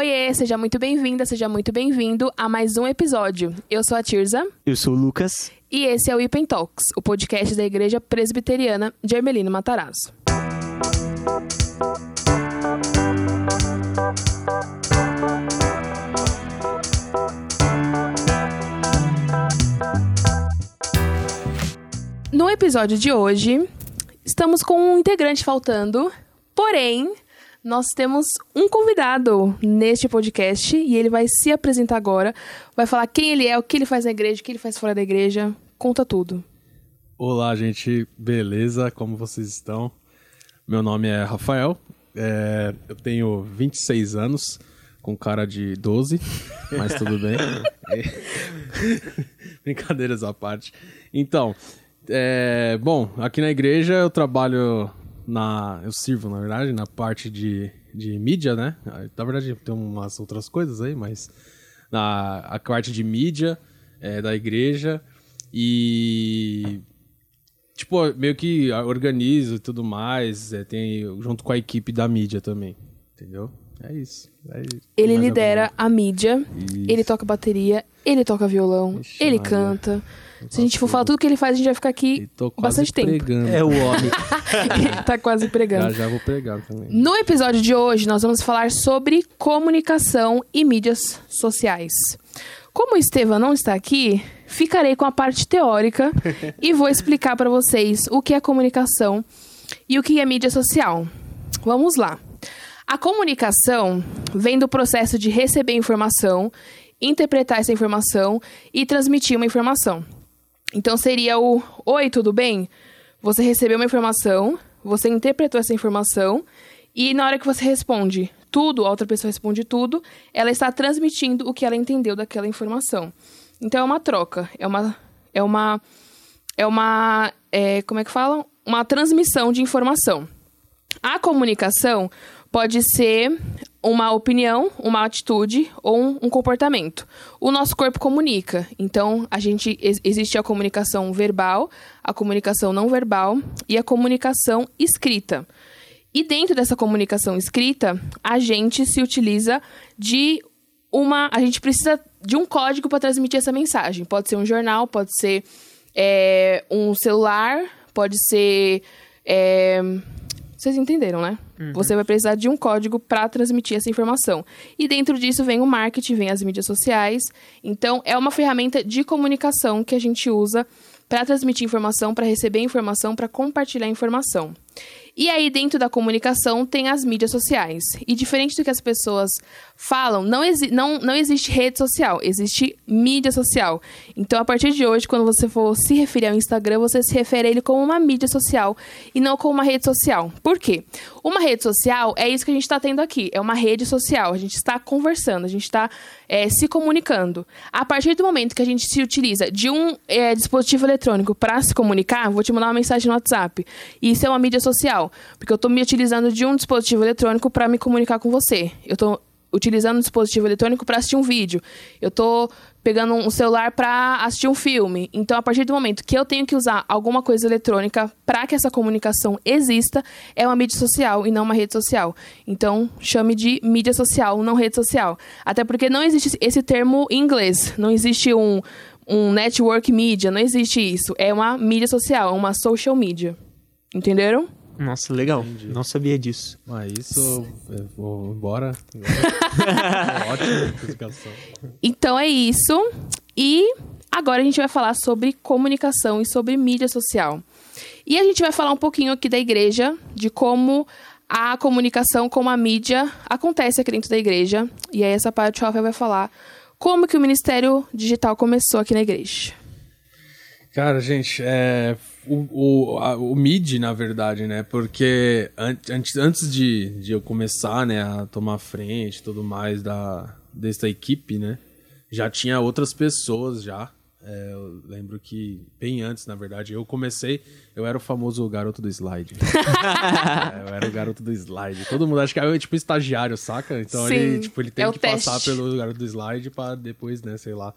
Oiê, seja muito bem-vinda, seja muito bem-vindo a mais um episódio. Eu sou a Tirza. Eu sou o Lucas. E esse é o Ipen Talks, o podcast da Igreja Presbiteriana de Ermelino Matarazzo. No episódio de hoje, estamos com um integrante faltando, porém, nós temos um convidado neste podcast e ele vai se apresentar agora, vai falar quem ele é, o que ele faz na igreja, o que ele faz fora da igreja, conta tudo. Olá, gente, beleza? Como vocês estão? Meu nome é Rafael, é, eu tenho 26 anos, com cara de 12, mas tudo bem. Brincadeiras à parte. Então, é, bom, aqui na igreja eu trabalho na. Eu sirvo, na verdade, na parte de, de mídia, né? Na verdade, tem umas outras coisas aí, mas na a parte de mídia é, da igreja. E. Tipo, meio que organizo e tudo mais. É, tem, junto com a equipe da mídia também. Entendeu? É isso. É isso. Ele lidera a mídia, isso. ele toca bateria, ele toca violão, Ixi, ele Maria. canta. Se a gente for falar tudo que ele faz, a gente vai ficar aqui bastante tempo. Pregando. É o homem. tá quase pregando. Já, já vou pregar também. No episódio de hoje, nós vamos falar sobre comunicação e mídias sociais. Como o Estevam não está aqui, ficarei com a parte teórica e vou explicar para vocês o que é comunicação e o que é mídia social. Vamos lá. A comunicação vem do processo de receber informação, interpretar essa informação e transmitir uma informação. Então seria o: Oi, tudo bem? Você recebeu uma informação, você interpretou essa informação e na hora que você responde tudo, a outra pessoa responde tudo, ela está transmitindo o que ela entendeu daquela informação. Então é uma troca, é uma é uma é uma é, como é que falam? Uma transmissão de informação. A comunicação pode ser uma opinião, uma atitude ou um, comportamento. O nosso corpo comunica. Então, a gente existe a comunicação verbal, a comunicação não verbal e a comunicação escrita. E dentro dessa comunicação escrita, a gente se utiliza de uma, a gente precisa de um código para transmitir essa mensagem. Pode ser um jornal, pode ser é, um celular, pode ser é, vocês entenderam, né? Uhum. Você vai precisar de um código para transmitir essa informação. E dentro disso vem o marketing, vem as mídias sociais. Então, é uma ferramenta de comunicação que a gente usa para transmitir informação, para receber informação, para compartilhar informação. E aí, dentro da comunicação, tem as mídias sociais. E diferente do que as pessoas falam, não, não, não existe rede social, existe mídia social. Então, a partir de hoje, quando você for se referir ao Instagram, você se refere a ele como uma mídia social e não como uma rede social. Por quê? Uma rede social é isso que a gente está tendo aqui. É uma rede social. A gente está conversando, a gente está é, se comunicando. A partir do momento que a gente se utiliza de um é, dispositivo eletrônico para se comunicar, vou te mandar uma mensagem no WhatsApp. Isso é uma mídia social, porque eu estou me utilizando de um dispositivo eletrônico para me comunicar com você. Eu estou utilizando um dispositivo eletrônico para assistir um vídeo. Eu estou pegando um celular para assistir um filme. Então, a partir do momento que eu tenho que usar alguma coisa eletrônica para que essa comunicação exista, é uma mídia social e não uma rede social. Então, chame de mídia social, não rede social. Até porque não existe esse termo em inglês. Não existe um, um network media, não existe isso. É uma mídia social, uma social media. Entenderam? Nossa, legal. Entendi. Não sabia disso. Ah, isso eu vou embora. é ótima explicação. Então é isso. E agora a gente vai falar sobre comunicação e sobre mídia social. E a gente vai falar um pouquinho aqui da igreja, de como a comunicação com a mídia acontece aqui dentro da igreja. E aí essa parte o Rafael vai falar como que o Ministério Digital começou aqui na igreja. Cara, gente, é, o, o, a, o MID, na verdade, né? Porque antes, antes de, de eu começar né, a tomar frente e tudo mais da, dessa equipe, né? Já tinha outras pessoas já. É, eu lembro que bem antes, na verdade, eu comecei, eu era o famoso garoto do slide. é, eu era o garoto do slide. Todo mundo acha que eu tipo estagiário, saca? Então Sim, ele, tipo, ele tem é que teste. passar pelo garoto do slide para depois, né, sei lá.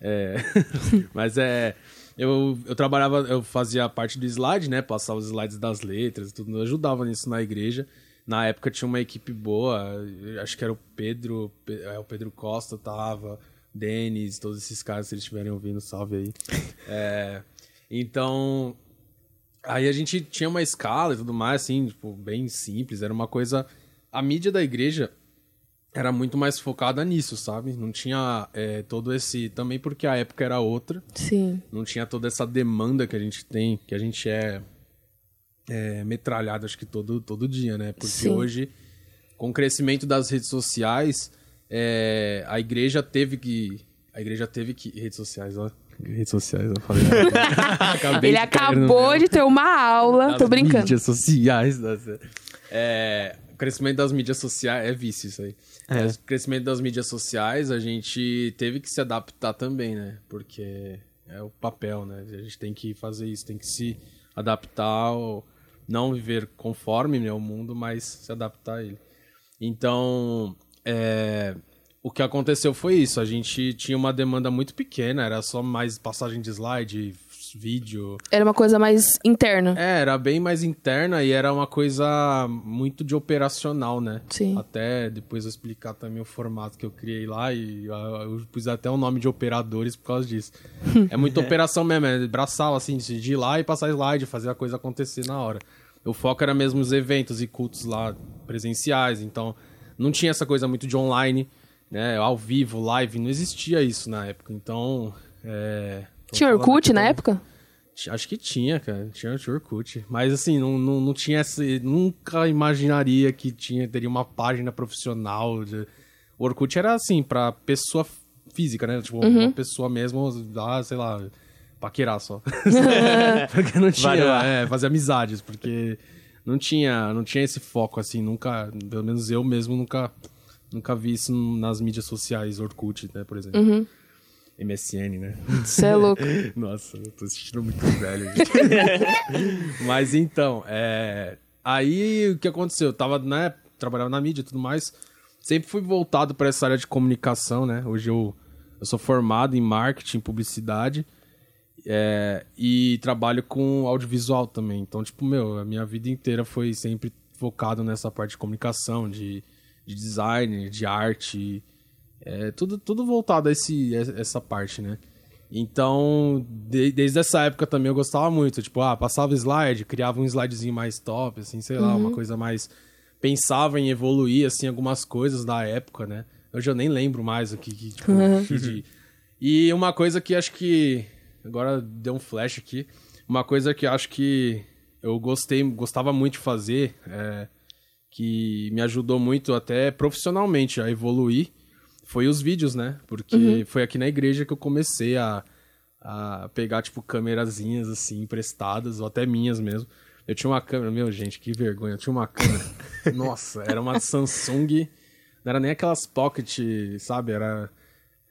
É... Mas é eu, eu trabalhava, eu fazia parte do slide, né? Passava os slides das letras e tudo, eu ajudava nisso na igreja. na época tinha uma equipe boa, acho que era o Pedro, é, o Pedro Costa tava, Denis, todos esses caras, se eles estiverem ouvindo, salve aí. É, então, aí a gente tinha uma escala e tudo mais, assim, tipo, bem simples, era uma coisa... A mídia da igreja era muito mais focada nisso, sabe? Não tinha é, todo esse... Também porque a época era outra. Sim. Não tinha toda essa demanda que a gente tem, que a gente é, é metralhado, acho que todo, todo dia, né? Porque Sim. hoje, com o crescimento das redes sociais, é, a igreja teve que... A igreja teve que... Redes sociais, ó. Redes sociais, eu falei. Acabei Ele de acabou de ter uma aula. Tô brincando. mídias sociais. das- É, o crescimento das mídias sociais. É vício isso aí. É. O crescimento das mídias sociais, a gente teve que se adaptar também, né? Porque é o papel, né? A gente tem que fazer isso, tem que se adaptar, ao, não viver conforme né, o mundo, mas se adaptar a ele. Então, é, o que aconteceu foi isso. A gente tinha uma demanda muito pequena, era só mais passagem de slide, vídeo. Era uma coisa mais interna. É, era bem mais interna e era uma coisa muito de operacional, né? Sim. Até depois eu explicar também o formato que eu criei lá e eu, eu pus até o nome de operadores por causa disso. é muita operação mesmo, é braçal, assim, de ir lá e passar slide, fazer a coisa acontecer na hora. O foco era mesmo os eventos e cultos lá presenciais, então não tinha essa coisa muito de online, né? Ao vivo, live, não existia isso na época, então... É... Tinha Orkut na pra- época? Acho que tinha, cara. Tinha tinha Orkut. Mas assim, não, não, não tinha esse. Nunca imaginaria que tinha, teria uma página profissional. De... O Orkut era assim, pra pessoa física, né? Tipo, Uhum. uma pessoa mesmo, ah, sei lá, paquerar só. porque não tinha. É, fazer amizades, porque não tinha, não tinha esse foco, assim, nunca. Pelo menos eu mesmo nunca. Nunca vi isso nas mídias sociais, Orkut, né, por exemplo. Uhum. MSN, né? Você é louco. Nossa, eu tô assistindo muito velho. Mas então, é... aí o que aconteceu? Eu tava, né, trabalhava na mídia e tudo mais. Sempre fui voltado para essa área de comunicação, né? Hoje eu, eu sou formado em marketing, publicidade. é, e trabalho com audiovisual também. Então, tipo, meu, a minha vida inteira foi sempre focado nessa parte de comunicação, de, de design, de arte. É, tudo, tudo voltado a esse, essa parte, né? Então, de- desde essa época também eu gostava muito. Tipo, ah, passava slide, criava um slidezinho mais top, assim, sei lá, uma coisa mais. Pensava em evoluir, assim, algumas coisas da época, né? Hoje eu nem lembro mais o que, que, tipo, que de- E uma coisa que acho que. Agora deu um flash aqui. Uma coisa que acho que eu gostei, gostava muito de fazer, é, que me ajudou muito até profissionalmente a evoluir, foi os vídeos, né? Porque foi aqui na igreja que eu comecei a, a pegar, tipo, câmerazinhas, assim, emprestadas, ou até minhas mesmo. Eu tinha uma câmera, meu, gente, que vergonha. Eu tinha uma câmera. Nossa, era uma Samsung. Não era nem aquelas Pocket, sabe? Era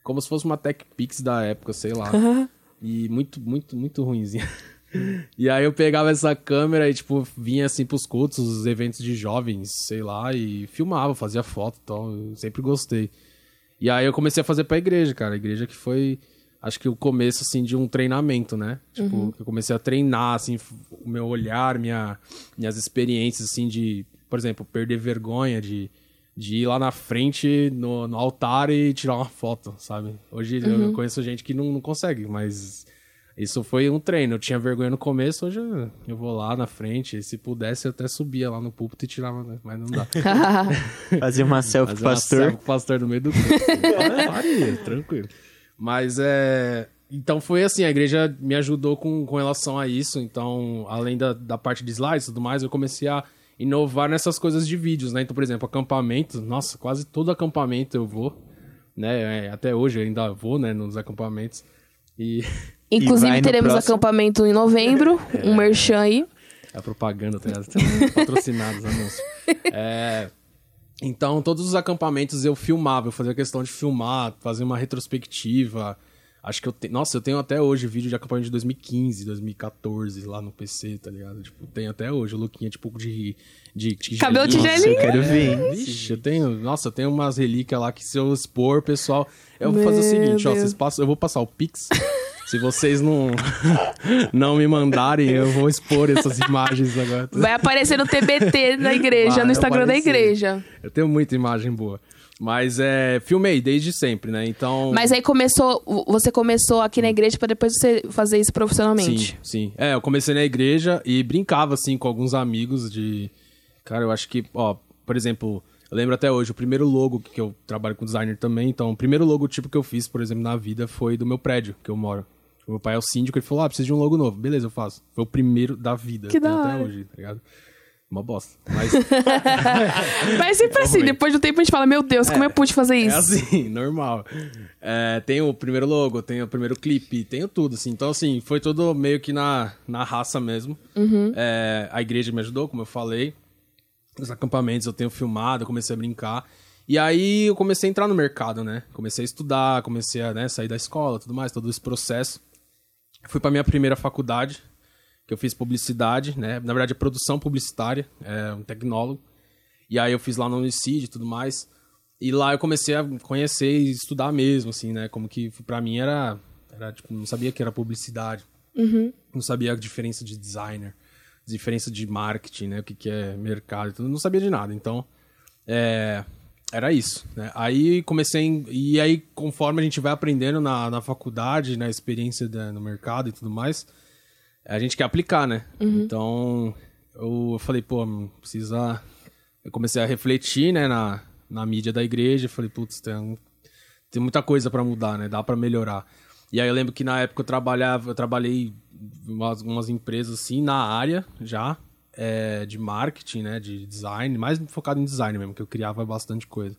como se fosse uma Tech Pix da época, sei lá. E muito, muito, muito ruimzinha. E aí eu pegava essa câmera e, tipo, vinha assim pros cultos, os eventos de jovens, sei lá, e filmava, fazia foto e tal. Eu sempre gostei. E aí eu comecei a fazer pra igreja, cara. A igreja que foi, acho que o começo, assim, de um treinamento, né? Tipo, que eu comecei a treinar, assim, o meu olhar, minha, minhas experiências, assim, de, por exemplo, perder vergonha, de, de ir lá na frente, no, no altar e tirar uma foto, sabe? Hoje eu conheço gente que não, não consegue, mas isso foi um treino. Eu tinha vergonha no começo, hoje eu, vou lá na frente. Se pudesse, eu até subia lá no púlpito e tirava, né? mas não dá. Fazia uma selfie Fazer com o uma pastor. selfie com o pastor no meio do culto. Faria, tranquilo. Mas é. Então foi assim, a igreja me ajudou com, com relação a isso. Então, além da, da parte de slides e tudo mais, eu comecei a inovar nessas coisas de vídeos, né? Então, por exemplo, acampamento, nossa, quase todo acampamento eu vou, né? É, Até hoje eu ainda vou, né, nos acampamentos. E Inclusive, teremos próximo. acampamento em novembro. Um merchan aí. a propaganda, tá ligado? Tem patrocinados, anúncios. É, então, todos os acampamentos eu filmava, eu fazia questão de filmar, fazer uma retrospectiva. Acho que eu tenho. Nossa, eu tenho até hoje vídeo de acampamento de 2015, 2014 lá no PC, tá ligado? Tipo, tenho até hoje o Luquinha, tipo, de. de, de Cabelo tigelinha. Eu quero ver. Vixe, eu tenho. Nossa, eu tenho umas relíquias lá que se eu expor, pessoal. Eu vou fazer o Meu seguinte, ó. Vocês passam, eu vou passar o Pix. Se vocês não, não me mandarem, eu vou expor essas imagens agora. Vai aparecer no TBT da igreja, Vai no Instagram da aparecer. igreja. Eu tenho muita imagem boa. Mas é, filmei desde sempre, né? Então. Mas aí começou, você começou aqui na igreja pra depois você fazer isso profissionalmente. Sim, sim. É, eu comecei na igreja e brincava, assim, com alguns amigos de... Cara, eu acho que, ó, por exemplo, eu lembro até hoje, o primeiro logo que eu trabalho com designer também, então, o primeiro logotipo que eu fiz, por exemplo, na vida foi do meu prédio que eu moro. O meu pai é o síndico, ele falou, ah, preciso de um logo novo. Beleza, eu faço. Foi o primeiro da vida. Que da até hoje, tá ligado? Uma bosta. Mas Mas sempre assim, Vamos ver. depois do tempo a gente fala, meu Deus, como eu pude fazer é isso? assim, normal. É, tem o primeiro logo, tem o primeiro clipe, tenho tudo, assim. Então, assim, foi tudo meio que na, na raça mesmo. É, a igreja me ajudou, como eu falei. Os acampamentos eu tenho filmado, eu comecei a brincar. E aí eu comecei a entrar no mercado, né? Comecei a estudar, comecei a né, sair da escola, tudo mais, todo esse processo. Fui pra minha primeira faculdade, que eu fiz publicidade, né? Na verdade, é produção publicitária, é um tecnólogo. E aí eu fiz lá no Unicid e tudo mais. E lá eu comecei a conhecer e estudar mesmo, assim, né? Como que pra mim era. era tipo, não sabia que era publicidade. Não sabia a diferença de designer, diferença de marketing, né? O que, que é mercado e tudo. Não sabia de nada. Então, é, era isso, né? Aí comecei. em- e aí, conforme a gente vai aprendendo na, na faculdade, na experiência da- no mercado e tudo mais, a gente quer aplicar, né? Então, eu falei, pô, precisa. Eu comecei a refletir, né, na, na mídia da igreja. Falei, putz, tem, tem muita coisa pra mudar, né? Dá pra melhorar. E aí eu lembro que na época eu trabalhava, eu trabalhei em umas, umas empresas assim na área já é, de marketing, né, de design, mais focado em design mesmo, que eu criava bastante coisa.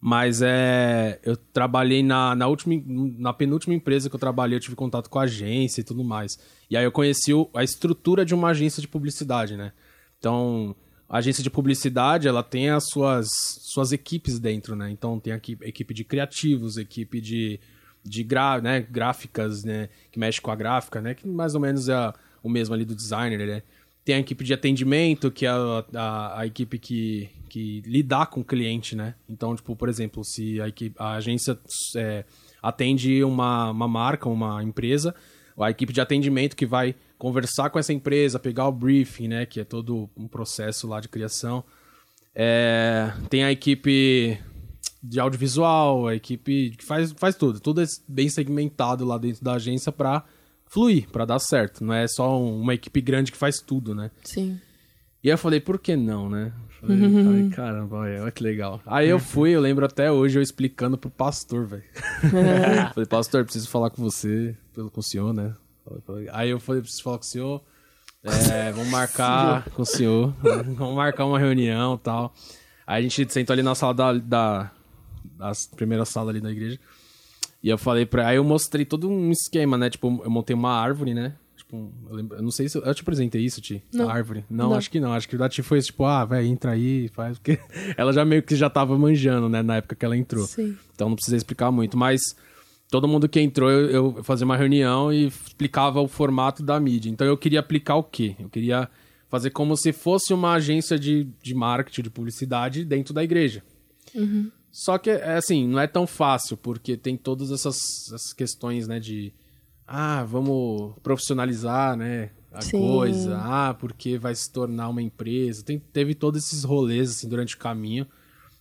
Mas é, eu trabalhei na, na última, na penúltima empresa que eu trabalhei, eu tive contato com a agência e tudo mais. E aí eu conheci o- a estrutura de uma agência de publicidade, né? Então, a agência de publicidade, ela tem as suas, suas equipes dentro, né? Então, tem aqui equipe de criativos, equipe de, de gra, né? gráficas, né? Que mexe com a gráfica, né? Que mais ou menos é a- o mesmo ali do designer, né? Tem a equipe de atendimento, que é a, a, a equipe que, que lidar com o cliente, né? Então, tipo, por exemplo, se a, equipe, a agência é, atende uma, uma marca, uma empresa, a equipe de atendimento que vai conversar com essa empresa, pegar o briefing, né? Que é todo um processo lá de criação. É, tem a equipe de audiovisual, a equipe que faz, faz tudo. Tudo é bem segmentado lá dentro da agência pra fluir, pra dar certo. Não é só um- uma equipe grande que faz tudo, né? Sim. E aí eu falei, por que não, né? Falei, falei, caramba, olha, que legal. Aí eu fui, eu lembro até hoje eu explicando pro pastor, velho. falei, pastor, preciso falar com você, pelo- com o senhor, né? Aí eu falei, preciso falar com o senhor. É, vamos marcar com o senhor. Vamos marcar uma reunião e tal. Aí a gente sentou ali na sala da, da, da primeira sala ali da igreja. E eu falei pra. Aí eu mostrei todo um esquema, né? Tipo, eu montei uma árvore, né? Tipo, eu, lembro- eu não sei se. Eu, eu te apresentei isso, Ti? Não. A árvore. Não, Não. acho que não. Acho que o da Ti foi tipo, ah, vai, entra aí, faz. Porque ela já meio que já tava manjando, né? Na época que ela entrou. Sim. Então não precisa explicar muito. Mas todo mundo que entrou, eu, eu fazia uma reunião e explicava o formato da mídia. Então eu queria aplicar o quê? Eu queria fazer como se fosse uma agência de, de marketing, de publicidade dentro da igreja. Só que, é assim, não é tão fácil, porque tem todas essas, essas questões, né, de... Ah, vamos profissionalizar, né, a Sim. coisa. Ah, porque vai se tornar uma empresa. Tem, teve todos esses rolês, assim, durante o caminho.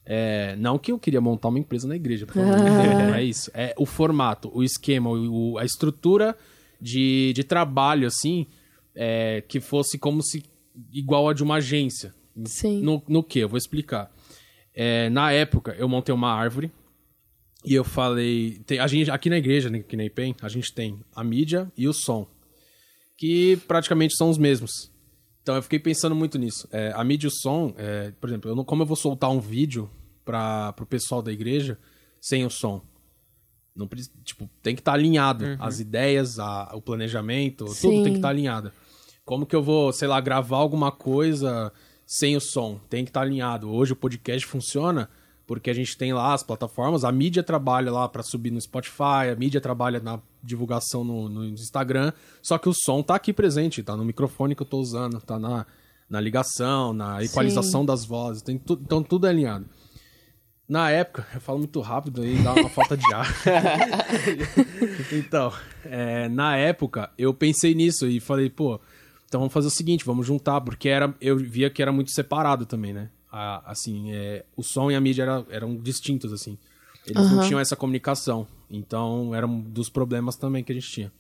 É, não que eu queria montar uma empresa na igreja, por favor, não é isso. É o formato, o esquema, o- a estrutura de, de trabalho, assim, é, que fosse como se igual a de uma agência. Sim. No, no que? Eu vou explicar. É, na época, eu montei uma árvore e eu falei. tem- a gente, aqui na igreja, né, aqui na IPEM, a gente tem a mídia e o som, que praticamente são os mesmos. Então eu fiquei pensando muito nisso. É, a mídia e o som, é, por exemplo, eu não, como eu vou soltar um vídeo para o pessoal da igreja sem o som? Não, tipo, tem que estar alinhado. As ideias, a- o planejamento, Sim. tudo tem que estar alinhado. Como que eu vou, sei lá, gravar alguma coisa sem o som? Tem que estar alinhado. Hoje o podcast funciona porque a gente tem lá as plataformas, a mídia trabalha lá para subir no Spotify, a mídia trabalha na divulgação no, no Instagram, só que o som tá aqui presente, tá no microfone que eu tô usando, tá na, na ligação, na equalização das vozes, tem tu- então tudo é alinhado. Na época, eu falo muito rápido e dá uma falta de ar. então, é, na época, eu pensei nisso e falei, pô, então vamos fazer o seguinte, vamos juntar, porque era, eu via que era muito separado também, né? A- assim, é, o som e a mídia era- eram distintos, assim. Eles não Aham. tinham essa comunicação. Então, era um dos problemas também que a gente tinha.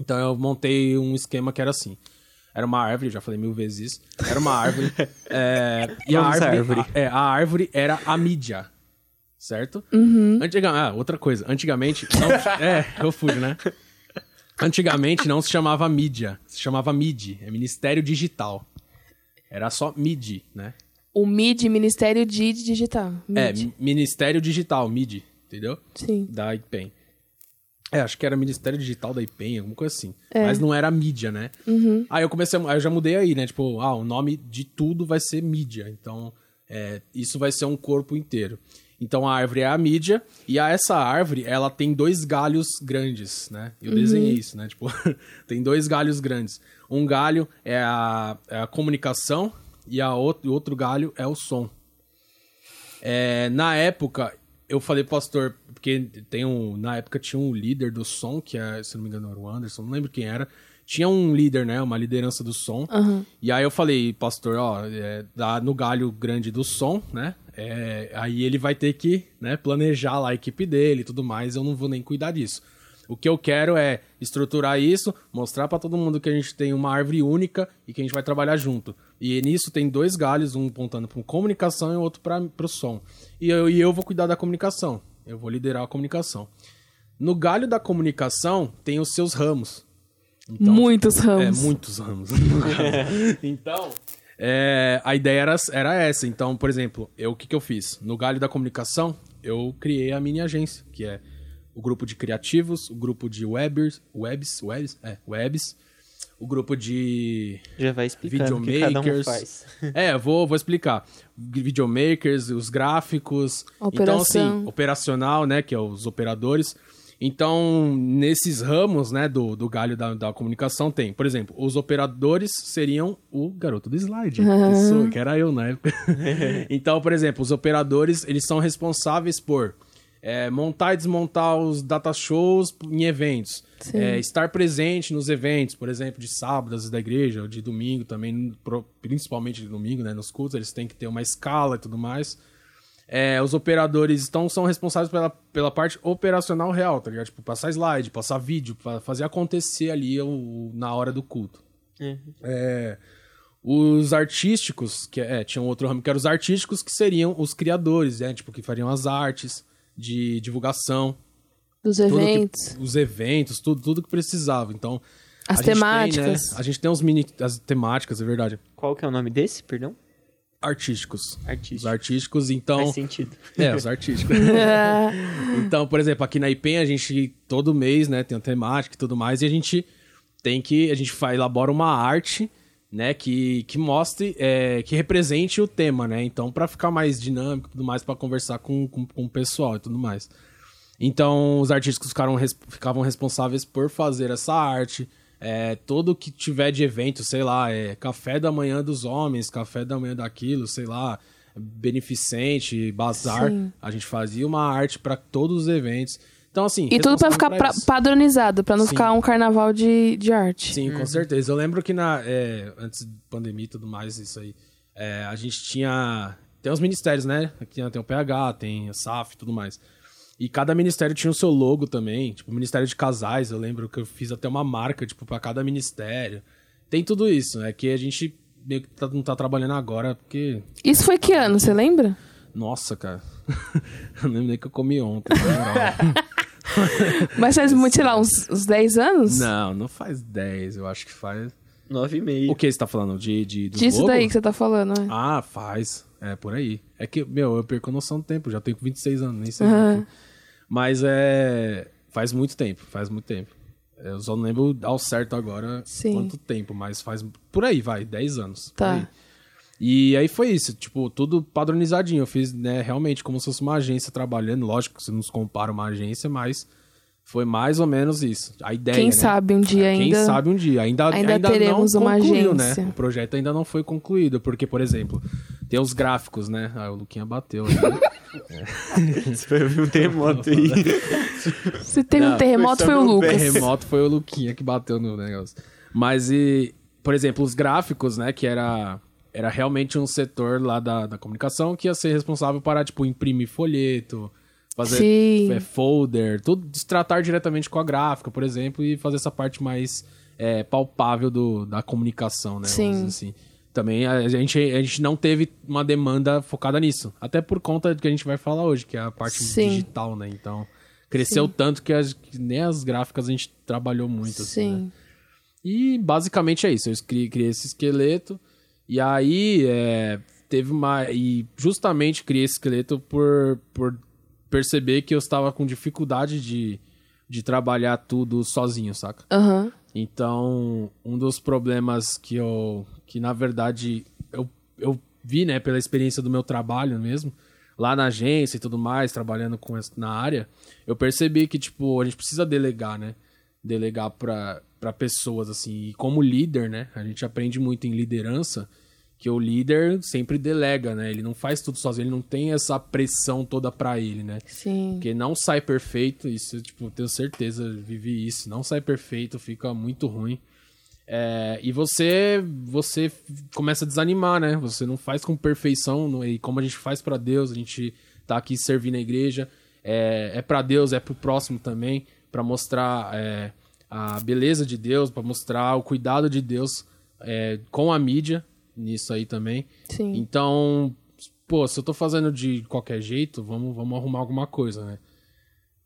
Então, eu montei um esquema que era assim. Era uma árvore, já falei mil vezes isso. Era uma árvore. é, e a árvore, árvore. a- é, a árvore era a mídia. Certo? Antiga, ah, outra coisa. Antigamente. Não, é, eu fujo, né? Antigamente não se chamava mídia. Se chamava MIDI. É Ministério Digital. Era só MIDI, né? O MID, Ministério de Digital. É, MID. Mi- Ministério Digital, MIDI. Entendeu? Sim. da IPEM. É, acho que era Ministério Digital da IPEM, alguma coisa assim. É. Mas não era mídia, né? Aí eu comecei, aí eu já mudei aí, né? Tipo, ah, o nome de tudo vai ser mídia. Então, é, isso vai ser um corpo inteiro. Então a árvore é a mídia, e a, essa árvore, ela tem dois galhos grandes, né? Eu desenhei isso, né? Tipo, tem dois galhos grandes. Um galho é a, é a comunicação, e a outro, o outro galho é o som. É, na época, eu falei pastor, porque tem um. Na época tinha um líder do som, que é, se não me engano, era o Anderson, não lembro quem era. Tinha um líder, né? Uma liderança do som. E aí eu falei, pastor, ó, é, dá no galho grande do som, né? É, aí ele vai ter que né, planejar lá a equipe dele e tudo mais. Eu não vou nem cuidar disso. O que eu quero é estruturar isso, mostrar pra todo mundo que a gente tem uma árvore única e que a gente vai trabalhar junto. E nisso tem dois galhos, um apontando para comunicação e o outro para o som. E eu, e eu vou cuidar da comunicação. Eu vou liderar a comunicação. No galho da comunicação tem os seus ramos. Muitos ramos. É, muitos ramos. então, é, a ideia era, era essa. Então, por exemplo, eu, o que, que eu fiz? No galho da comunicação, eu criei a mini agência, que é o grupo de criativos, o grupo de webers, webs, webs, é, webs, o grupo de Já vai explicando o que cada um videomakers. faz. É, eu vou, vou explicar. Videomakers, os gráficos. Então, Operação. assim, operacional, né? Que é os operadores. Então, nesses ramos, né, do, do galho da, da comunicação, tem, por exemplo, os operadores seriam o garoto do slide, que, sou- que era eu na época. então, por exemplo, os operadores, eles são responsáveis por é, montar e desmontar os data shows em eventos. É, estar presente nos eventos, por exemplo, de sábado, às vezes da igreja, ou de domingo também, principalmente de domingo, né, nos cultos, eles têm que ter uma escala e tudo mais. É, os operadores então são responsáveis pela, pela parte operacional real, tá ligado? Tipo, passar slide, passar vídeo, pra fazer acontecer ali o, na hora do culto. É, os artísticos, que é, tinha um outro ramo que eram os artísticos, que seriam os criadores, né? Tipo, que fariam as artes de divulgação, Dos tudo que- eventos. os eventos, tudo, tudo que precisava. Então, As a gente tem, temáticas. né, a gente tem uns mini as temáticas, é verdade. Qual que é o nome desse, perdão? Artísticos. Os Artístico. artísticos, então. Faz sentido. É, os artísticos. então, por exemplo, aqui na IPEM a gente todo mês, né, tem a temática e tudo mais, e a gente tem que a gente faz, elabora uma arte, né, que, que mostre, é, que represente o tema, né? Então, para ficar mais dinâmico e tudo mais, para conversar com, com, com o pessoal e tudo mais. Então, os artísticos ficaram, res- ficavam responsáveis por fazer essa arte. É, todo que tiver de evento, sei lá, é café da manhã dos homens, café da manhã daquilo, sei lá, beneficente, bazar. Sim. A gente fazia uma arte para todos os eventos. Então, assim. E tudo pra responsável ficar pra padronizado, pra não Sim. ficar um carnaval de, de arte. Sim, com certeza. Eu lembro que na, é, antes da pandemia e tudo mais, isso aí, é, a gente tinha. Tem os ministérios, né? Aqui tem o PH, tem a SAF e tudo mais. E cada ministério tinha o seu logo também. Tipo, o Ministério de Casais, eu lembro que eu fiz até uma marca, tipo, pra cada ministério. Tem tudo isso, é que a gente meio que tá- não tá trabalhando agora, porque. Isso foi que ano, você lembra? Nossa, cara. eu não lembro nem que eu comi ontem. Mas faz muito, sei lá, uns, uns 10 anos? não, não faz 10, eu acho que faz. Nove e meio. O que você tá falando? De, de, Disso logo? daí que você tá falando, né? Ah, faz. É, por aí. É que, meu, eu perco noção do tempo. Já tenho 26 anos, nem sei. Muito. Mas é... Faz muito tempo, faz muito tempo. Eu só não lembro ao certo agora Sim. quanto tempo, mas faz... Por aí, vai, 10 anos. Tá. aí. E aí foi isso, tipo, tudo padronizadinho. Eu fiz, né, realmente como se fosse uma agência trabalhando. Lógico que você não se compara uma agência, mas foi mais ou menos isso. A ideia, Quem né? sabe um dia Quem ainda. sabe um dia. Ainda, ainda ainda, teremos não uma concluiu, agência. né? O projeto ainda não foi concluído, porque, por exemplo, tem os gráficos, né? Ah, o Luquinha bateu. Você vai ouvir um terremoto aí. Se teve um terremoto, foi o Lucas. terremoto foi o Luquinha que bateu no negócio. Mas, e, por exemplo, os gráficos, né? Que era, era realmente um setor lá da, da comunicação que ia ser responsável para, tipo, imprimir folheto, fazer Sim. é, folder, tudo, se tratar diretamente com a gráfica, por exemplo, e fazer essa parte mais é, palpável do, da comunicação, né? vamos Sim. dizer assim. Também a gente, a gente não teve uma demanda focada nisso. Até por conta do que a gente vai falar hoje, que é a parte Sim. digital, né? Então, cresceu tanto que, as- que nem as gráficas a gente trabalhou muito, assim, né? Sim. E basicamente é isso. Eu criei, criei esse esqueleto. E aí é, teve uma. E justamente criei esse esqueleto por, por perceber que eu estava com dificuldade de, de trabalhar tudo sozinho, saca? Aham. Então, um dos problemas que eu. que na verdade eu, eu vi, né, pela experiência do meu trabalho mesmo, lá na agência e tudo mais, trabalhando com na área, eu percebi que, tipo, a gente precisa delegar, né? Delegar pra pessoas, assim. E como líder, né? A gente aprende muito em liderança que o líder sempre delega, né? Ele não faz tudo sozinho, ele não tem essa pressão toda pra ele, né? Sim. Porque não sai perfeito, isso, tipo, tenho certeza, vivi isso. Não sai perfeito, fica muito ruim. É, e você você começa a desanimar, né? Você não faz com perfeição, não- e como a gente faz pra Deus, a gente tá aqui servindo a igreja, é, é para Deus, é pro próximo também, pra mostrar é, a beleza de Deus, pra mostrar o cuidado de Deus é, com a mídia, nisso aí também. Sim. Então, pô, se eu tô fazendo de qualquer jeito, vamos, vamos arrumar alguma coisa, né?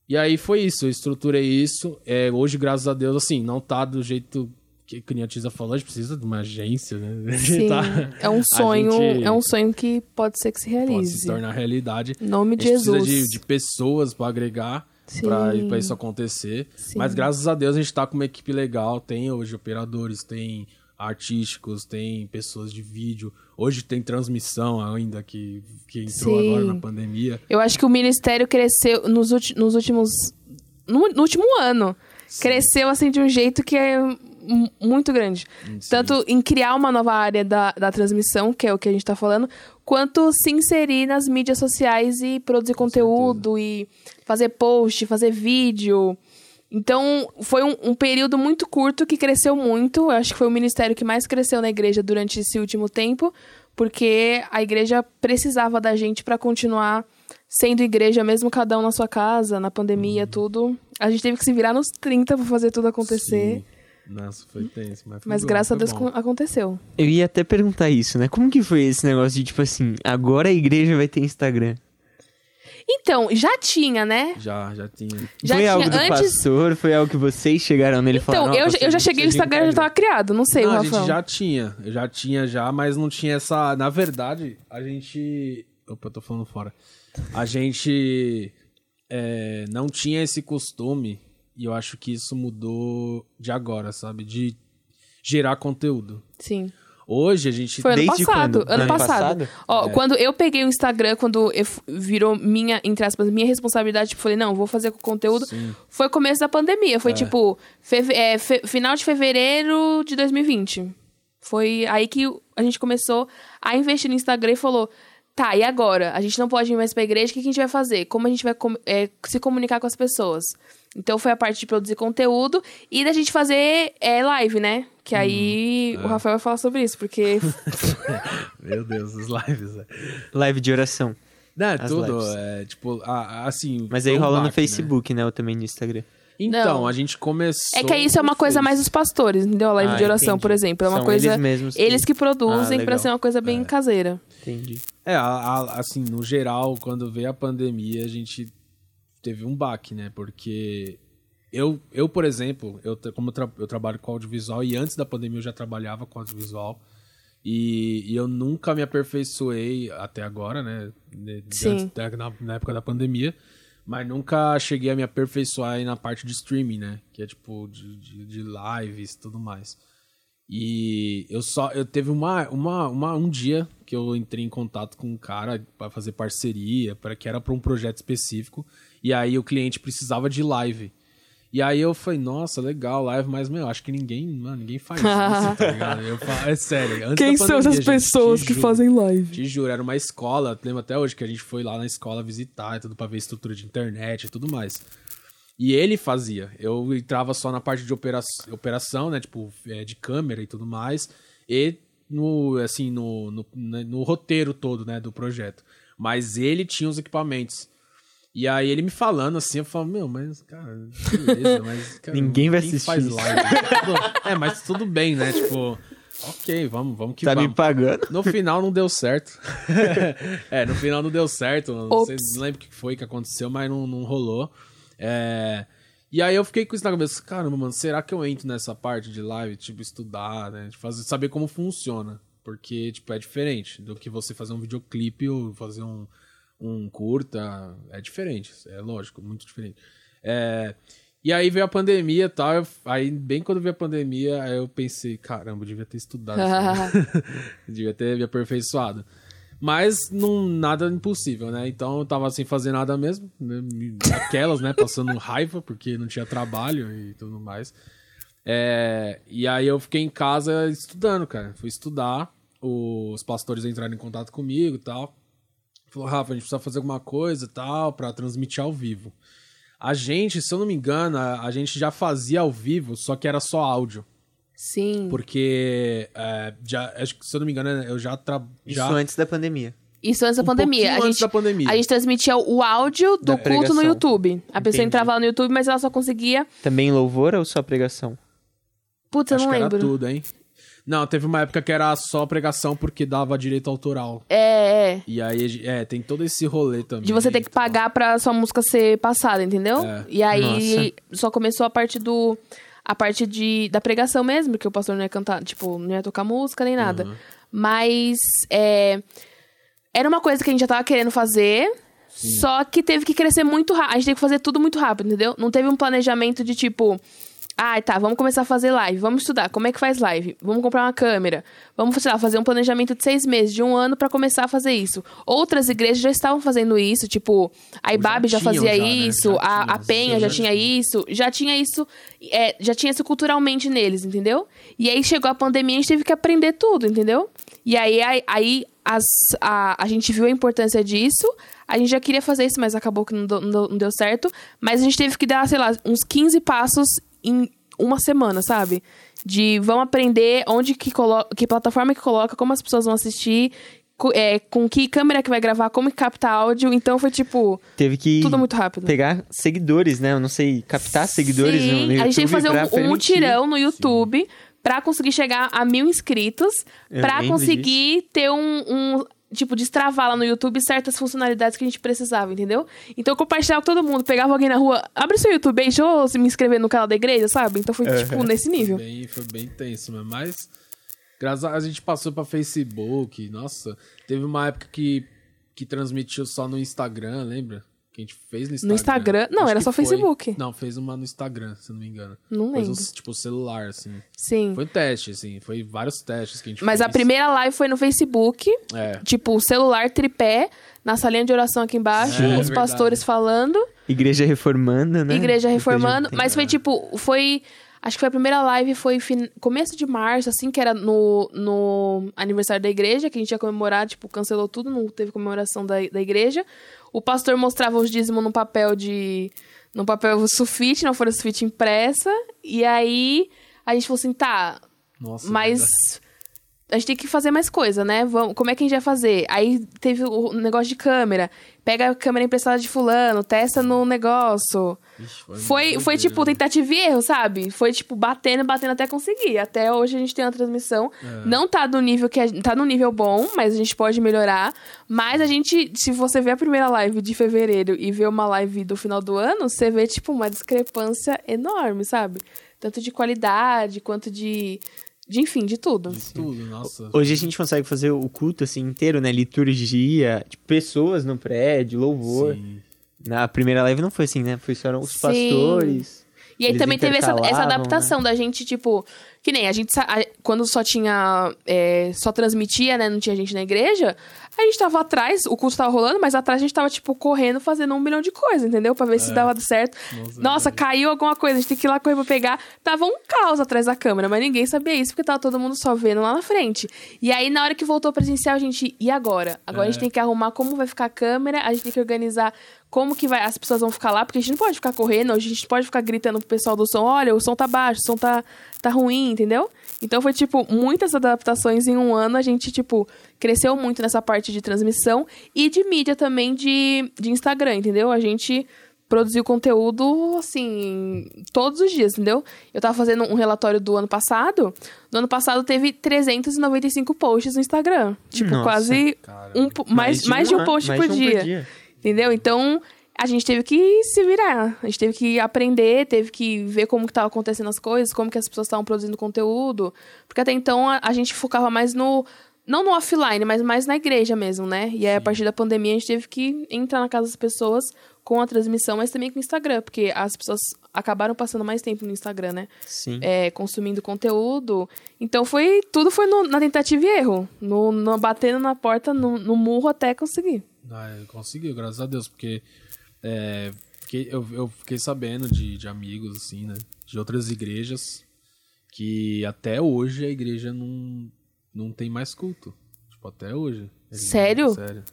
E aí foi isso, eu estruturei isso. É, hoje, graças a Deus, assim, não tá do jeito que, a Tisa falou, a gente precisa de uma agência, né? Gente Sim. tá- É um sonho, gente é um sonho que pode ser que se Pode realize. se tornar realidade. Em nome A de gente Jesus. precisa de, de pessoas pra agregar pra isso acontecer. Sim. Mas graças a Deus a gente tá com uma equipe legal. Tem hoje operadores, tem artísticos, tem pessoas de vídeo. Hoje tem transmissão ainda que, que entrou Sim. agora na pandemia. Eu acho que o ministério cresceu nos, nos últimos. No, no último ano. Cresceu assim de um jeito que é mu- muito grande. Tanto em criar uma nova área da, da transmissão, que é o que a gente tá falando, quanto se inserir nas mídias sociais e produzir conteúdo e fazer post, fazer vídeo. Então, foi um, um período muito curto que cresceu muito. Eu acho que foi o ministério que mais cresceu na igreja durante esse último tempo, porque a igreja precisava da gente para continuar sendo igreja, mesmo cada um na sua casa, na pandemia, tudo. A gente teve que se virar nos 30 para fazer tudo acontecer. Sim. Nossa, foi tenso. Mas, foi Mas bom, graças a Deus bom. con- aconteceu. Eu ia até perguntar isso, né? Como que foi esse negócio de, tipo assim, agora a igreja vai ter Instagram? Então, já tinha, né? Já, já tinha. Já foi tinha algo do antes. pastor? Foi algo que vocês chegaram nele e Então, falaram? eu, "Ó, já- eu já cheguei no Instagram, já tava criado, não sei, não, o a Rafael. gente já tinha. Eu já tinha já, mas não tinha essa... Na verdade, a gente... Opa, eu tô falando fora. A gente é, não tinha esse costume e eu acho que isso mudou de agora, sabe? De gerar conteúdo. Sim. Hoje a gente... Foi ano Desde passado. Ano, Ano passado. passado? Ó, É. quando eu peguei o Instagram, quando virou minha, entre aspas, minha responsabilidade, tipo, falei, não, vou fazer com conteúdo. Sim. Foi começo da pandemia. Foi tipo, feve- é, fe- final de fevereiro de 2020. Foi aí que a gente começou a investir no Instagram e falou. Tá, e agora? A gente não pode ir mais pra igreja, o que que a gente vai fazer? Como a gente vai com- é, se comunicar com as pessoas? Então foi a parte de produzir conteúdo e da gente fazer é, live, né? Que aí Uhum. o Rafael vai falar sobre isso, porque Meu Deus, as lives. é. Live de oração. Não, é As tudo. lives. É, tipo, a- a- assim... Mas aí rola no né? Facebook, né? Ou também no Instagram. Então, Não. a gente começou... É que isso é uma coisa mais dos pastores, entendeu? A live Ah, de oração, entendi. por exemplo. É uma São coisa. eles mesmos que- eles que produzem Ah, pra legal. ser uma coisa bem caseira. Entendi. É, a- a- assim, no geral, quando veio a pandemia, a gente teve um baque, né? Porque eu, eu por exemplo, eu, como eu, tra- eu trabalho com audiovisual e antes da pandemia eu já trabalhava com audiovisual e, e eu nunca me aperfeiçoei até agora, né? de- Sim. antes na, na época da pandemia, mas nunca cheguei a me aperfeiçoar na parte de streaming, né? Que é tipo de, de, de lives e tudo mais. E eu só eu teve uma, uma, uma um dia que eu entrei em contato com um cara para fazer parceria, para que era para um projeto específico, e aí o cliente precisava de live. E aí eu falei, nossa, legal, live, mas, meu, acho que ninguém, mano, ninguém faz isso, tá ligado? Eu falo, é sério. Antes Quem da são pandemia, essas pessoas que juro. fazem live? Te juro, era uma escola, lembro até hoje que a gente foi lá na escola visitar e tudo pra ver estrutura de internet e tudo mais. E ele fazia. Eu entrava só na parte de opera operação, né? Tipo, é, de câmera e tudo mais. E no, assim, no, no, né, no roteiro todo, né? Do projeto. Mas ele tinha os equipamentos. E aí ele me falando assim, eu falo, meu, mas, cara, beleza, mas. Cara, Ninguém vai assistir Faz live. É, mas tudo bem, né? Tipo, ok, vamos, vamos que Tá vamos. me pagando? No final não deu certo. é, no final não deu certo. Não sei, não lembro o que foi que aconteceu, mas não, não rolou. É, E aí eu fiquei com isso na cabeça. Caramba, mano, será que eu entro nessa parte de live, tipo, estudar, né? De fazer, saber como funciona. Porque, tipo, é diferente do que você fazer um videoclipe ou fazer um, um curta. É diferente, é lógico, muito diferente. É, E aí veio a pandemia e tal. eu- Aí, bem quando veio a pandemia, aí eu pensei, caramba, eu devia ter estudado. devia ter me aperfeiçoado. Mas não, nada impossível, né? Então eu tava sem fazer nada mesmo. né? Aquelas, né? Passando raiva, porque não tinha trabalho e tudo mais. É, e aí eu fiquei em casa estudando, cara. Fui estudar. Os pastores entraram em contato comigo e tal. Falou, Rafa, a gente precisa fazer alguma coisa e tal pra transmitir ao vivo. A gente, se eu não me engano, a, a gente já fazia ao vivo, só que era só áudio. Sim. Porque, é, já, acho que, se eu não me engano, eu já... Tra... Isso já antes da pandemia. Isso antes da um pandemia. A antes gente, da pandemia. a gente transmitia o áudio do Da culto no pregação. YouTube. A pessoa Entendi. entrava lá no YouTube, mas ela só conseguia. Também louvor ou só pregação? Putz, eu não lembro. era tudo, hein? Não, teve uma época que era só pregação porque dava direito autoral. É, é. E aí, é, tem todo esse rolê também. De você ter que pagar pra sua música ser passada, entendeu? É. E aí só começou a parte do. A parte de, da pregação mesmo, que o pastor não ia cantar, tipo, não ia tocar música nem nada. Uhum. Mas é, era uma coisa que a gente já tava querendo fazer, só que teve que crescer muito rápido. A gente teve que fazer tudo muito rápido, entendeu? Não teve um planejamento de tipo. Ah, tá, vamos começar a fazer live, vamos estudar, como é que faz live? Vamos comprar uma câmera, vamos, sei lá, fazer um planejamento de seis meses, de um ano pra começar a fazer isso. Outras igrejas já estavam fazendo isso, tipo, a IBAB já, tinham fazia já, né? isso, Já a, a Penha já já tinha isso, já tinha isso, é, já tinha isso culturalmente neles, entendeu? E aí chegou a pandemia e a gente teve que aprender tudo, entendeu? E aí, aí, aí as- a, a gente viu a importância disso, a gente já queria fazer isso, mas acabou que não, não deu certo. Mas a gente teve que dar, sei lá, uns 15 passos em uma semana, sabe? De vamos aprender onde que coloca, que plataforma que coloca, como as pessoas vão assistir, co- é, com que câmera que vai gravar, como que capta áudio. Então foi tipo, Teve que tudo muito rápido. pegar seguidores, né? Eu não sei, captar seguidores no, no Sim, YouTube a gente teve que fazer um, um mutirão no YouTube pra conseguir chegar a mil inscritos, Eu pra conseguir ter um, um, tipo, destravar lá no YouTube certas funcionalidades que a gente precisava, entendeu? Então eu compartilhava com todo mundo, pegava alguém na rua, abre seu YouTube aí, deixa eu me inscrever no canal da igreja, sabe? Então foi, tipo, nesse nível. Bem, foi bem tenso mesmo. Mas, graças a, a gente passou pra Facebook. Nossa, teve uma época que, que transmitiu só no Instagram, lembra? Que a gente fez no Instagram. Instagram? Não, Acho era só foi. Facebook. Não, fez uma no Instagram, se eu não me engano. Não Fez lembro. um, tipo, celular, assim. Sim. Foi um teste, assim. Foi vários testes que a gente Mas fez. a primeira live foi no Facebook, É. tipo, celular tripé, na salinha de oração aqui embaixo, É, os verdade. pastores falando. Igreja reformando, né? Igreja reformando. tempo. Mas foi tipo, foi. Acho que foi a primeira live, foi fin- começo de março, assim, que era no, no aniversário da igreja, que a gente ia comemorar, tipo, cancelou tudo, não teve comemoração da, da igreja. O pastor mostrava os dízimos num papel de. num papel sulfite, não folha sulfite impressa. E aí a gente falou assim, tá, Nossa, mas a gente tem que fazer mais coisa, né? Vamos, como é que a gente vai fazer? Aí teve o negócio de câmera. Pega a câmera emprestada de fulano, testa no negócio. Ixi, Foi, foi doideira, tipo tentativa e erro, sabe? Foi tipo batendo, batendo até conseguir. Até hoje a gente tem uma transmissão. Não tá no nível que a, tá no nível bom, mas a gente pode melhorar. Mas a gente, se você ver a primeira live de fevereiro e ver uma live do final do ano, você vê tipo uma discrepância enorme, sabe? Tanto de qualidade quanto de de enfim, de tudo. De tudo, nossa. Hoje a gente consegue fazer o culto assim inteiro, né? Liturgia, tipo, pessoas no prédio, louvor. Sim. Na primeira live não foi assim, né? Foi só os Sim. pastores. E aí também teve essa, essa intercalavam, adaptação da gente, tipo, Que nem a gente, a- quando só tinha, é, só transmitia, né, não tinha gente na igreja, a gente tava atrás, o culto tava rolando, mas atrás a gente tava, tipo, correndo, fazendo um milhão de coisas, entendeu? Pra ver se dava certo. Nossa, Nossa, verdade. caiu alguma coisa, a gente tem que ir lá correr pra pegar. Tava um caos atrás da câmera, mas ninguém sabia isso, porque tava todo mundo só vendo lá na frente. E aí, na hora que voltou presencial, a gente, e agora? Agora a gente É. tem que arrumar como vai ficar a câmera, a gente tem que organizar como que vai, as pessoas vão ficar lá, porque a gente não pode ficar correndo, a gente pode ficar gritando pro pessoal do som, olha, o som tá baixo, o som tá, tá ruim, entendeu? Então foi, tipo, muitas adaptações em um ano, a gente, tipo, cresceu muito nessa parte de transmissão e de mídia também de, de Instagram, entendeu? A gente produziu conteúdo, assim, todos os dias, entendeu? Eu tava fazendo um relatório do ano passado, no ano passado teve 395 posts no Instagram. Tipo, Nossa, quase caramba. um, mais, mais de um ano, post mais por de um dia. Entendeu? Então, a gente teve que se virar. A gente teve que aprender, teve que ver como que tava acontecendo as coisas, como que as pessoas estavam produzindo conteúdo. Porque até então a, a gente focava mais no. Não no offline, mas mais na igreja mesmo, né? E aí, a partir da pandemia, a gente teve que entrar na casa das pessoas com a transmissão, mas também com o Instagram, porque as pessoas acabaram passando mais tempo no Instagram, né? Sim. é, consumindo conteúdo. Então foi tudo foi no- na tentativa e erro. No, no- batendo na porta, no, no murro até conseguir. Ah, ele conseguiu, graças a Deus, porque é, fiquei- eu, eu fiquei sabendo de, de amigos, assim, né? De outras igrejas, que até hoje a igreja não, não tem mais culto. Tipo, até hoje. Sério? Sério.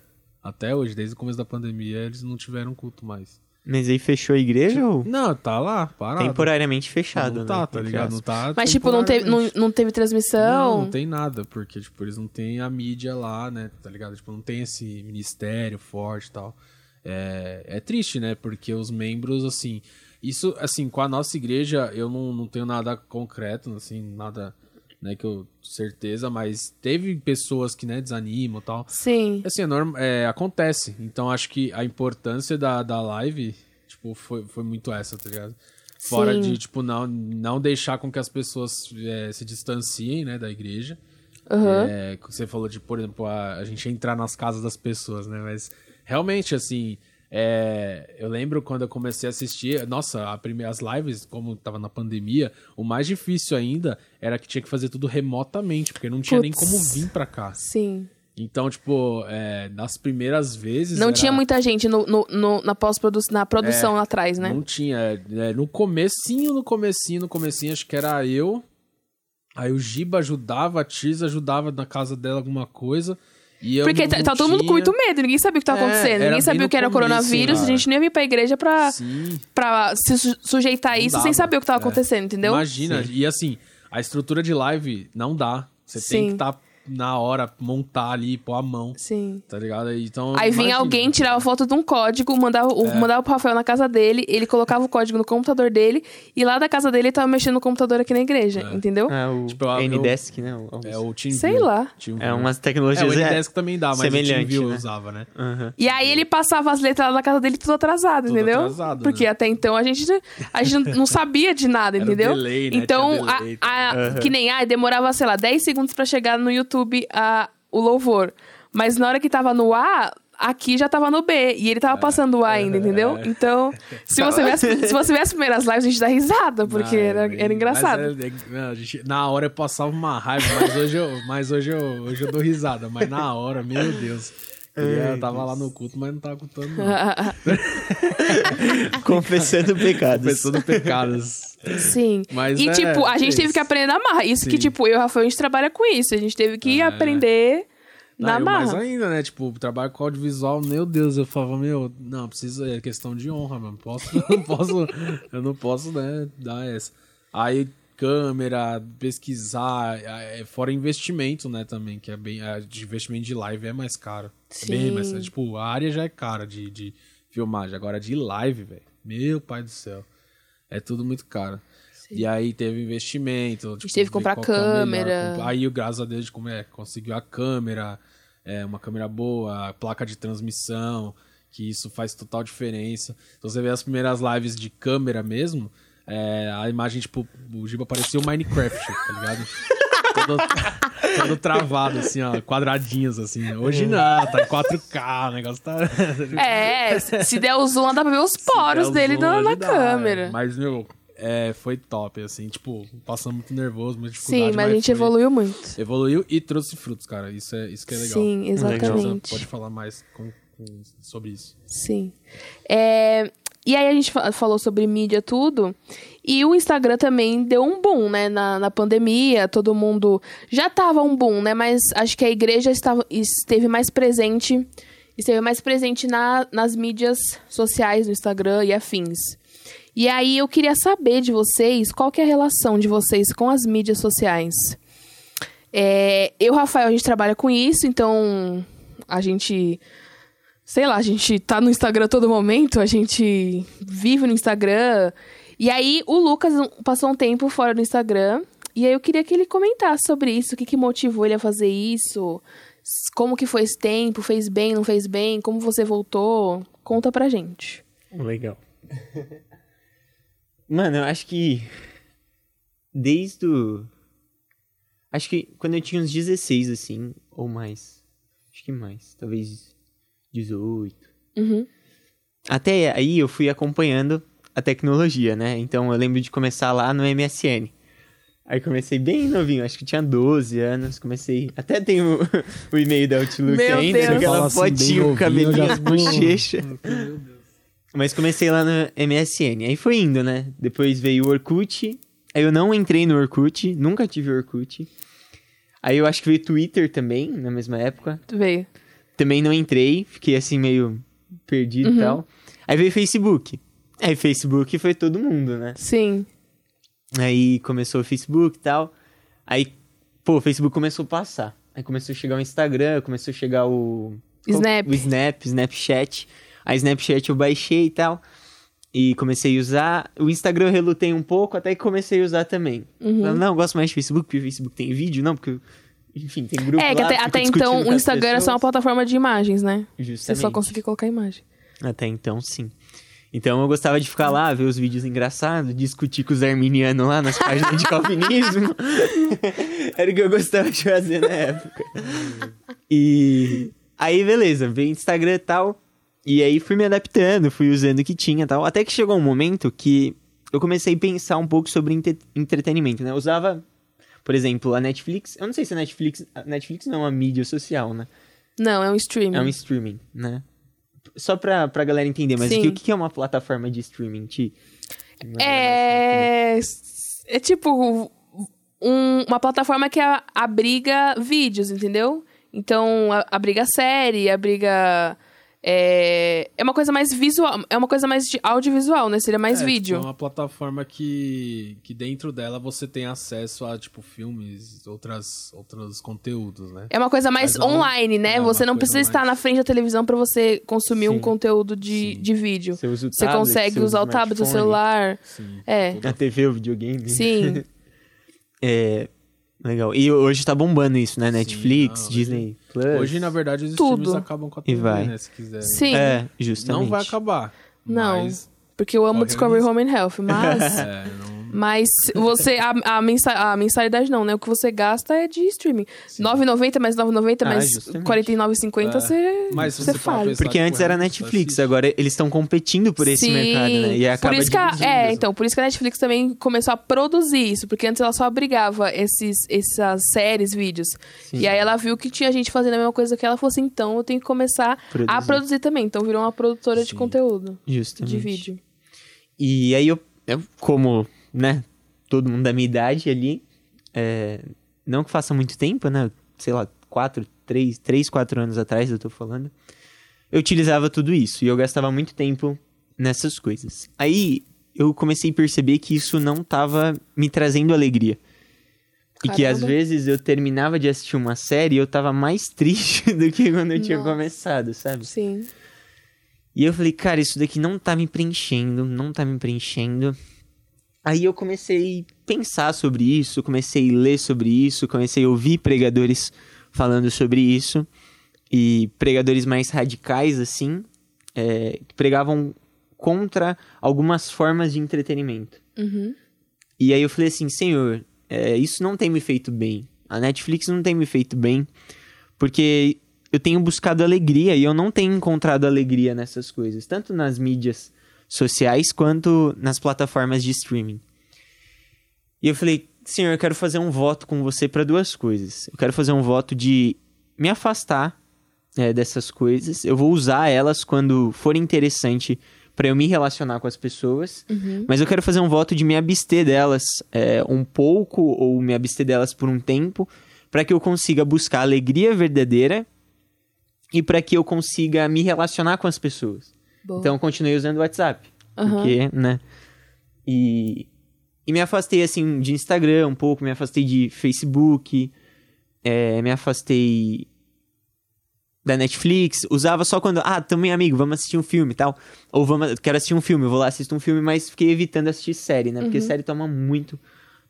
Até hoje, desde o começo da pandemia, eles não tiveram culto mais. Mas aí fechou a igreja ou Não, tá lá, parado. temporariamente fechado, Não tá, né? tá Entre ligado? Não tá Mas, tipo, não teve, não, não teve transmissão. Não, não tem nada, porque, tipo, eles não têm a mídia lá, né, tá ligado? Tipo, não tem esse ministério forte e tal. É, é triste, né, porque os membros, assim... Isso, assim, com a nossa igreja, eu não, não tenho nada concreto, assim, nada, né, que eu... Certeza, mas teve pessoas que, né, desanimam e tal. Sim. Assim, é norma, é, acontece. Então, acho que a importância da, da live, tipo, foi, foi muito essa, tá ligado? Fora Sim. de, tipo, não, não deixar com que as pessoas é, se distanciem, né, da igreja. Aham. É, você falou de, por exemplo, a, a gente entrar nas casas das pessoas, né? Mas, realmente, assim, é, eu lembro quando eu comecei a assistir, nossa, a primeira, as lives, como tava na pandemia, o mais difícil ainda era que tinha que fazer tudo remotamente, porque não tinha nem Putz. como vir pra cá. Sim. Então, tipo, é, nas primeiras vezes. Não era- tinha muita gente no, no- no- na pós-produção, na produção atrás, né? Não tinha. é, no comecinho, no comecinho, no comecinho, acho que era eu. Aí o Giba ajudava, a Tis ajudava na casa dela alguma coisa. E eu Porque tá, tá todo mundo com muito medo, ninguém sabia o que tava É, acontecendo. Ninguém sabia o que era o começo, coronavírus, a cara. gente nem ia vir pra igreja pra, Sim. pra se su- sujeitar a isso dava. sem saber o que tava É. acontecendo, entendeu? Imagina, e assim, a estrutura de live não dá. Você tem Sim. que estar na hora, montar ali, pôr a mão, Sim. tá ligado? Então, Aí vinha alguém, tirava foto de um código, mandava, o- É. mandava pro Rafael na casa dele, ele colocava o código no computador dele, e lá da casa dele ele tava mexendo no computador aqui na igreja, entendeu? É o Tipo, eu- Ndesk, né? o- É o Team Sei lá. É umas É, tecnologias... o é- Ndesk também dá, mas semelhante, o TeamView né? usava, né? Aham. E aí ele passava as letras lá na casa dele tudo atrasado, Tudo entendeu? atrasado, Porque né? até então a gente, a gente não sabia de nada, Era entendeu? delay, né? Então, Tinha a- a- que nem, ah, demorava, sei lá, 10 segundos pra chegar no YouTube a, o louvor. Mas na hora que tava no A, aqui já tava no B. E ele tava passando o A ainda, entendeu? Então, se você, vê as, se você vê as primeiras lives, a gente dá risada, porque Ah, era, é, era engraçado. é- é- não, gente- na hora eu passava uma raiva, mas hoje eu, mas hoje eu, hoje eu dou risada. Mas na hora, meu Deus. Eu Ai, tava lá no culto, mas não tava cultando, não. Confessando pecados. Pensando pecados. Sim. Mas e, é- tipo, a é gente teve que aprender na marra. Isso que, Sim. tipo, eu e o Rafael, a gente trabalha com isso. A gente teve que É. aprender na Não, mais marra. ainda, né? Tipo, trabalho com audiovisual, meu Deus, eu falava, meu, não, precisa, é questão de honra, mano. Posso, não posso, eu não posso, né, dar essa. Aí, câmera, pesquisar, é, fora investimento, né, também, que é bem, a de investimento de live é mais caro. É bem Sim. mais, é, tipo, a área já é cara de, de filmagem, agora de live, velho, meu pai do céu, é tudo muito caro. E aí teve investimento. Tipo, teve que comprar é o melhor, câmera. compa- Aí, graças a Deus, como é, conseguiu a câmera, é, uma câmera boa, placa de transmissão, que isso faz total diferença. Então você vê as primeiras lives de câmera mesmo, é, a imagem, tipo, o Giba parecia o Minecraft, tá ligado? todo, todo travado, assim, ó, quadradinhos, assim. Hoje não, tá em 4K, o negócio tá... É, se der o zoom, dá pra ver os poros dele zoom, na, dá, câmera. é. Mas, meu, é, foi top, assim, tipo, passando muito nervoso, muita dificuldade. Sim, mas a gente foi- evoluiu muito. Evoluiu e trouxe frutos, cara. Isso é, isso que é legal. Sim, exatamente. Você pode falar mais com- com- sobre isso. Sim. É, E aí a gente fa- falou sobre mídia, tudo. E o Instagram também deu um boom, né? Na, na pandemia, todo mundo. Já tava um boom, né? Mas acho que a igreja estava, esteve mais presente. Esteve mais presente na, nas mídias sociais, no Instagram e afins. E aí eu queria saber de vocês qual que é a relação de vocês com as mídias sociais. É, eu, Rafael, a gente trabalha com isso, então a gente sei lá, a gente tá no Instagram todo momento, a gente vive no Instagram. E aí o Lucas passou um tempo fora do Instagram. E aí eu queria que ele comentasse sobre isso, o que, que motivou ele a fazer isso, como que foi esse tempo, fez bem, não fez bem, como você voltou. Conta pra gente. Legal. Mano, eu acho que desde o... Acho que quando eu tinha uns 16, assim, ou mais. Acho que mais, talvez 18. Uhum. Até aí eu fui acompanhando a tecnologia, né? Então eu lembro de começar lá no MSN. Aí comecei bem novinho, acho que tinha 12 anos, comecei... Até tenho o, o e-mail da Outlook Meu ainda, Deus. aquela assim, fotinho, novinho, cabelinho, já- as bochechas. Mas comecei lá no MSN. Aí foi indo, né? Depois veio o Orkut. Aí eu não entrei no Orkut, nunca tive Orkut. Aí eu acho que veio Twitter também, na mesma época. Tu veio. Também não entrei, fiquei assim meio perdido Uhum. e tal. Aí veio Facebook. Aí Facebook foi todo mundo, né? Sim. Aí começou o Facebook e tal. Aí, pô, o Facebook começou a passar. Aí começou a chegar o Instagram, começou a chegar o... Snap. O Snap, Snapchat. A Snapchat eu baixei e tal. E comecei a usar. O Instagram eu relutei um pouco, até que comecei a usar também. Uhum. Falei, não, eu gosto mais de Facebook, porque o Facebook tem vídeo, não, porque... Enfim, tem grupo É, que lá, até, até então o Instagram era só uma plataforma de imagens, né? Você Justamente. só conseguia colocar imagem. Até então, sim. Então eu gostava de ficar lá, ver os vídeos engraçados, discutir com os arminianos lá nas páginas de calvinismo. Era o que eu gostava de fazer na época. E aí, beleza, veio Instagram e tal. E aí fui me adaptando, fui usando o que tinha e tal. Até que chegou um momento que eu comecei a pensar um pouco sobre entre- entretenimento, né? Eu usava, por exemplo, a Netflix. Eu não sei se a Netflix. A Netflix não é uma mídia social, né? Não, é um streaming. É um streaming, né? Só pra, pra galera entender, mas Sim. o que, é uma plataforma de streaming, Ti? É. É tipo um- uma plataforma que abriga vídeos, entendeu? Então, abriga série, abriga. É, é uma coisa mais visual. É uma coisa mais de audiovisual, né? Seria mais É, vídeo. Tipo, é uma plataforma que, que dentro dela você tem acesso a, tipo, filmes, outras, outros conteúdos, né? É uma coisa mais Mas não- online, né? é você não precisa mais- estar na frente da televisão pra você consumir um Sim. conteúdo de, Sim. de vídeo. Você usa o Você tablet, consegue você usa usar o tablet, o celular. Sim. É. A TV, o videogame. Sim. É. Legal. E hoje tá bombando isso, né? Netflix, não, Disney Plus. Hoje, na verdade, os Tudo. streams acabam com a E TV, vai. né? Se quiser. Sim. É, justamente. Não vai acabar. Não. Mas, Porque eu amo Corre Discovery. Home and Health, mas. é, não... Mas você. A, a, mensa, a mensalidade não, né? O que você gasta é de streaming. R$ 9,90 mais 9,90 Ah, mais justamente. R$ 49,50 É. você. Mas você você fala. Porque antes era é, Netflix, assiste. agora eles estão competindo por esse Sim. mercado, né? E acaba por isso que a, é, então, por isso que a Netflix também começou a produzir isso, porque antes ela só abrigava esses, essas séries, vídeos. Sim. E aí ela viu que tinha gente fazendo a mesma coisa que ela, falou assim, então eu tenho que começar a Produzir. produzir também. Então virou uma produtora de Sim. conteúdo, Justamente. de vídeo. E aí eu, eu como, né, todo mundo da minha idade ali, é, não que faça muito tempo, né, sei lá, quatro, três, três, quatro anos atrás eu tô falando, eu utilizava tudo isso e eu gastava muito tempo nessas coisas. Aí eu comecei a perceber que isso não tava me trazendo alegria. E que às vezes eu terminava de assistir uma série e eu tava mais triste do que quando eu tinha Nossa. começado, sabe? Sim. E eu falei, cara, isso daqui não tá me preenchendo, não tá me preenchendo. Aí eu comecei a pensar sobre isso, comecei a ler sobre isso, comecei a ouvir pregadores falando sobre isso. E pregadores mais radicais, assim, é, que pregavam contra algumas formas de entretenimento. Uhum. E aí eu falei assim, senhor, é, isso não tem me feito bem. A Netflix não tem me feito bem, porque eu tenho buscado alegria e eu não tenho encontrado alegria nessas coisas, tanto nas mídias sociais quanto nas plataformas de streaming. E eu falei, Senhor, eu quero fazer um voto com você para duas coisas. Eu quero fazer um voto de me afastar é, dessas coisas. Eu vou usar elas quando for interessante para eu me relacionar com as pessoas. Mas eu quero fazer um voto de me abster delas é, um pouco ou me abster delas por um tempo, para que eu consiga buscar a alegria verdadeira e para que eu consiga me relacionar com as pessoas. Boa. Então eu continuei usando o WhatsApp. Aham. Porque, né? E, e me afastei, assim, de Instagram um pouco, me afastei de Facebook, é, me afastei da Netflix. Usava só quando, ah, também amigo, vamos assistir um filme e tal. Ou vamos, quero assistir um filme, vou lá assistir um filme, mas fiquei evitando assistir série, né? Porque série toma muito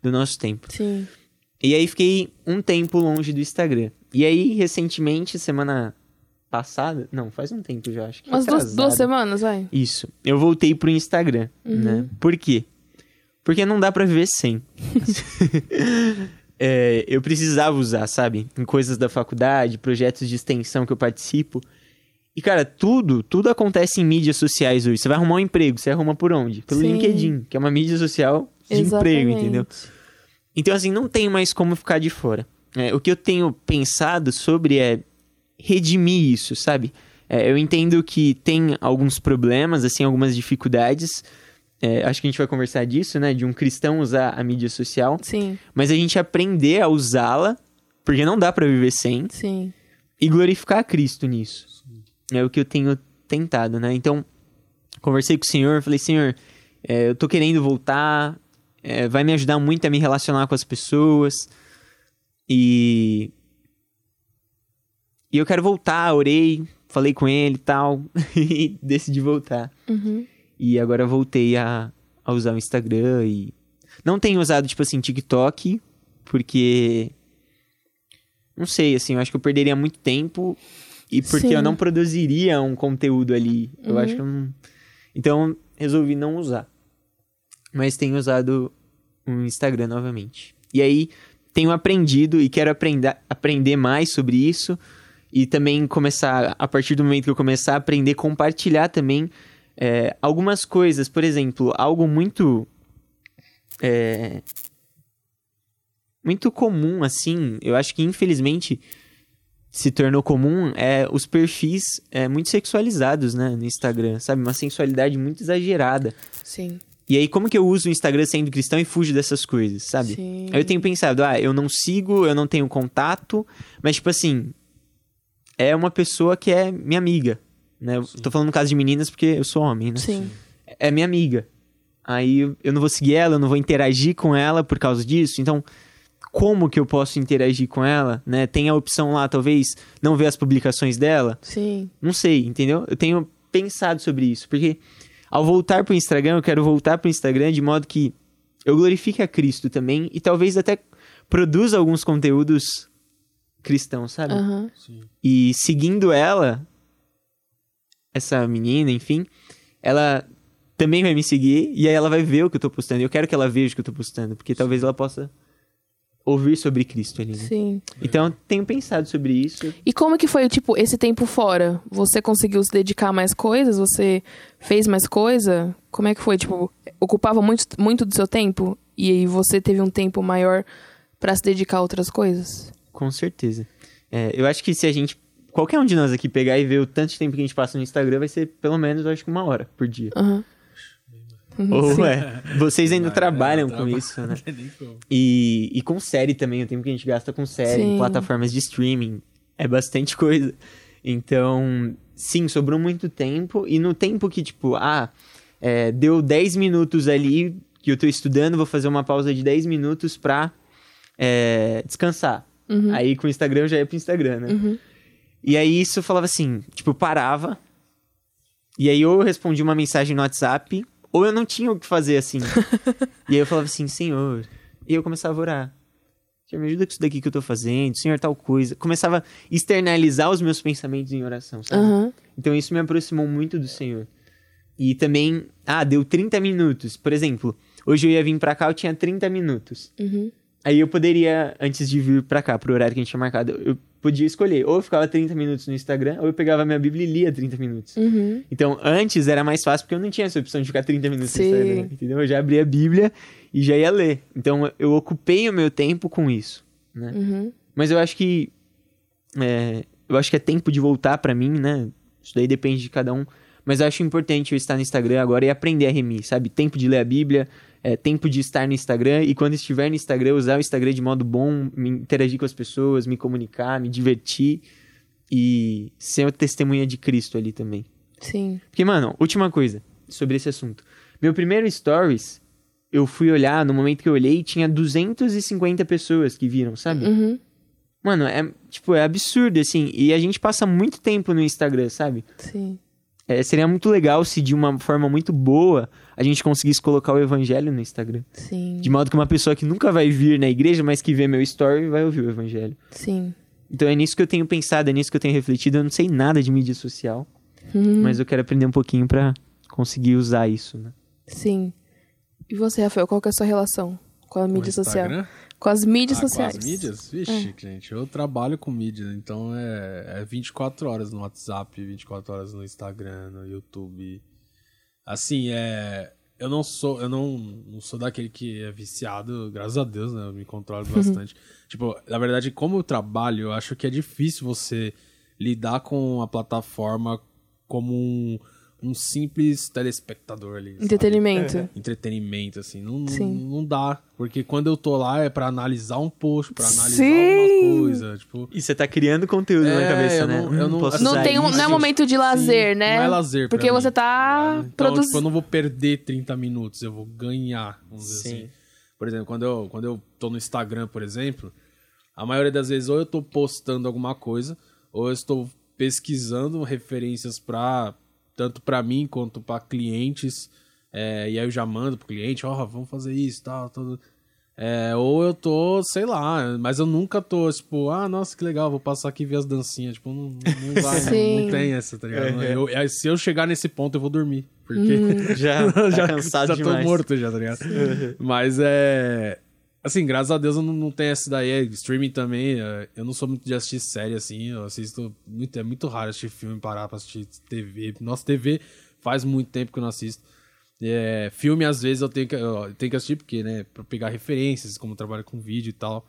do nosso tempo. Sim. E aí fiquei um tempo longe do Instagram. E aí, recentemente, semana passada, não, faz um tempo já, acho que Umas duas, duas semanas, vai. Isso. Eu voltei pro Instagram, né? Por quê? Porque não dá pra viver sem. É, eu precisava usar, sabe? Em coisas da faculdade, projetos de extensão que eu participo. E, cara, tudo, tudo acontece em mídias sociais hoje. Você vai arrumar um emprego, você arruma por onde? Pelo Sim. LinkedIn, que é uma mídia social de emprego, entendeu? Então, assim, não tem mais como ficar de fora. É, o que eu tenho pensado sobre é redimir isso, sabe? É, eu entendo que tem alguns problemas, assim, algumas dificuldades. É, acho que a gente vai conversar disso, né? De um cristão usar a mídia social. Sim, Mas a gente aprender a usá-la, porque não dá pra viver sem, sim. e glorificar a Cristo nisso. É o que eu tenho tentado, né? Então, conversei com o Senhor, falei, Senhor, é, eu tô querendo voltar, é, vai me ajudar muito a me relacionar com as pessoas, e... E eu quero voltar, orei, falei com ele e tal, e decidi voltar. Uhum. E agora voltei a, a usar o Instagram e... Não tenho usado, tipo assim, TikTok, porque... Não sei, assim, eu acho que eu perderia muito tempo e porque Sim. eu não produziria um conteúdo ali. Eu acho que eu não... Então, resolvi não usar. Mas tenho usado o Instagram novamente. E aí, tenho aprendido e quero aprender, aprender mais sobre isso. E também começar, a partir do momento que eu começar a aprender, compartilhar também é, algumas coisas. Por exemplo, algo muito. é, muito comum, assim. Eu acho que infelizmente se tornou comum é os perfis é, muito sexualizados, né, no Instagram, sabe? Uma sensualidade muito exagerada. Sim. E aí, como que eu uso o Instagram sendo cristão e fujo dessas coisas, sabe? Sim. Aí eu tenho pensado, ah, eu não sigo, eu não tenho contato, mas, tipo assim, é uma pessoa que é minha amiga, né? Eu tô falando no caso de meninas porque eu sou homem, né? Sim. É minha amiga. Aí eu- eu não vou seguir ela, eu não vou interagir com ela por causa disso, então como que eu posso interagir com ela, né? Tem a opção lá, talvez, não ver as publicações dela, Sim. não sei, entendeu? Eu tenho pensado sobre isso, porque ao voltar pro Instagram, eu quero voltar pro Instagram de modo que eu glorifique a Cristo também e talvez até produza alguns conteúdos cristãos, sabe? Aham. E seguindo ela, essa menina, enfim, ela também vai me seguir e aí ela vai ver o que eu tô postando. Eu quero que ela veja o que eu tô postando, porque talvez ela possa ouvir sobre Cristo ali, né? Sim. Então, eu tenho pensado sobre isso. E como que foi, tipo, esse tempo fora? Você conseguiu se dedicar a mais coisas? Você fez mais coisa? Como é que foi? Tipo, ocupava muito, muito do seu tempo? E aí você teve um tempo maior pra se dedicar a outras coisas? Com certeza. É, eu acho que se a gente. Qualquer um de nós aqui pegar e ver o tanto de tempo que a gente passa no Instagram, vai ser pelo menos, eu acho que uma hora por dia. Aham. Ou é. Vocês ainda trabalham é, com traba- isso, né? E, e com série também, o tempo que a gente gasta com série, em Sim. plataformas de streaming, é bastante coisa. Então, sim, sobrou muito tempo. E no tempo que, tipo, ah, é, deu 10 minutos ali que eu tô estudando, vou fazer uma pausa de 10 minutos pra é, descansar. Aí com o Instagram eu já ia pro Instagram, né? E aí isso falava assim, tipo, parava. E aí ou eu respondia uma mensagem no WhatsApp, ou eu não tinha o que fazer assim. e aí eu falava assim, Senhor. E eu começava a orar. Senhor, me ajuda com isso daqui que eu tô fazendo, Senhor, tal coisa. Começava a externalizar os meus pensamentos em oração, sabe? Aham. Então isso me aproximou muito do Senhor. E também, ah, deu 30 minutos. Por exemplo, hoje eu ia vir pra cá, eu tinha 30 minutos. Uhum. Aí eu poderia, antes de vir pra cá, pro horário que a gente tinha marcado, eu podia escolher. Ou eu ficava 30 minutos no Instagram, ou eu pegava minha Bíblia e lia 30 minutos. Uhum. Então, antes era mais fácil porque eu não tinha essa opção de ficar 30 minutos Sim. no Instagram, entendeu? Eu já abria a Bíblia e já ia ler. Então eu ocupei o meu tempo com isso, né? Uhum. Mas eu acho que é, eu acho que é tempo de voltar pra mim, né? Isso daí depende de cada um. Mas eu acho importante eu estar no Instagram agora e aprender a remir, sabe? Tempo de ler a Bíblia, é, tempo de estar no Instagram e quando estiver no Instagram, usar o Instagram de modo bom, me interagir com as pessoas, me comunicar, me divertir e ser uma testemunha de Cristo ali também. Sim. Porque, mano, última coisa sobre esse assunto. Meu primeiro stories, eu fui olhar, no momento que eu olhei, tinha 250 pessoas que viram, sabe? Uhum. Mano, é, tipo, é absurdo, assim. E a gente passa muito tempo no Instagram, sabe? Sim. É, seria muito legal se de uma forma muito boa a gente conseguisse colocar o evangelho no Instagram. Sim. De modo que uma pessoa que nunca vai vir na igreja, mas que vê meu story, vai ouvir o evangelho. Sim. Então é nisso que eu tenho pensado, é nisso que eu tenho refletido. Eu não sei nada de mídia social, Uhum. mas eu quero aprender um pouquinho pra conseguir usar isso, né? Sim. E você, Rafael, qual que é a sua relação com a Com o mídia social? Com as mídias Ah, com sociais. as mídias? Vixe, gente, eu trabalho com mídia, então é, é 24 horas no WhatsApp, 24 horas no Instagram, no YouTube. Assim, é. Eu não sou, eu não, não sou daquele que é viciado, graças a Deus, né? Eu me controlo bastante. tipo, na verdade, como eu trabalho, eu acho que é difícil você lidar com a plataforma como um, um simples telespectador ali. sabe? Entretenimento. entretenimento, assim. Não, não, Sim. não dá. Porque quando eu tô lá é pra analisar um post, pra analisar Sim. alguma coisa. Tipo. E você tá criando conteúdo na É, cabeça, eu né? não- eu não- posso Não usar tem um, isso. não é um momento de lazer, Sim, né? Não é lazer. pra Porque mim, você tá ligado? Então, produzindo. tipo, eu não vou perder 30 minutos, eu vou ganhar, vamos dizer Sim. assim. Por exemplo, quando eu, quando eu tô no Instagram, por exemplo, a maioria das vezes ou eu tô postando alguma coisa, ou eu estou pesquisando referências para tanto para mim quanto para clientes. é, e aí eu já mando pro cliente, ó, vamos fazer isso, tal, tudo. É, ou eu tô, sei lá, mas eu nunca tô, tipo, ah, nossa, que legal, vou passar aqui e ver as dancinhas. Tipo, não, não vai, não, não tem essa, tá ligado? É. Eu- é, se eu chegar nesse ponto, eu vou dormir. Porque Já, tá cansado já demais. tô morto já, tá ligado? Mas é. Assim, graças a Deus eu não, não tenho essa daí. É, streaming também. é, eu não sou muito de assistir série assim. Eu assisto. Muito, é muito raro assistir filme, parar pra assistir TV. Nossa, TV faz muito tempo que eu não assisto. É, filme, às vezes, eu tenho que, eu tenho que assistir, porque, né, pra pegar referências, como eu trabalho com vídeo e tal.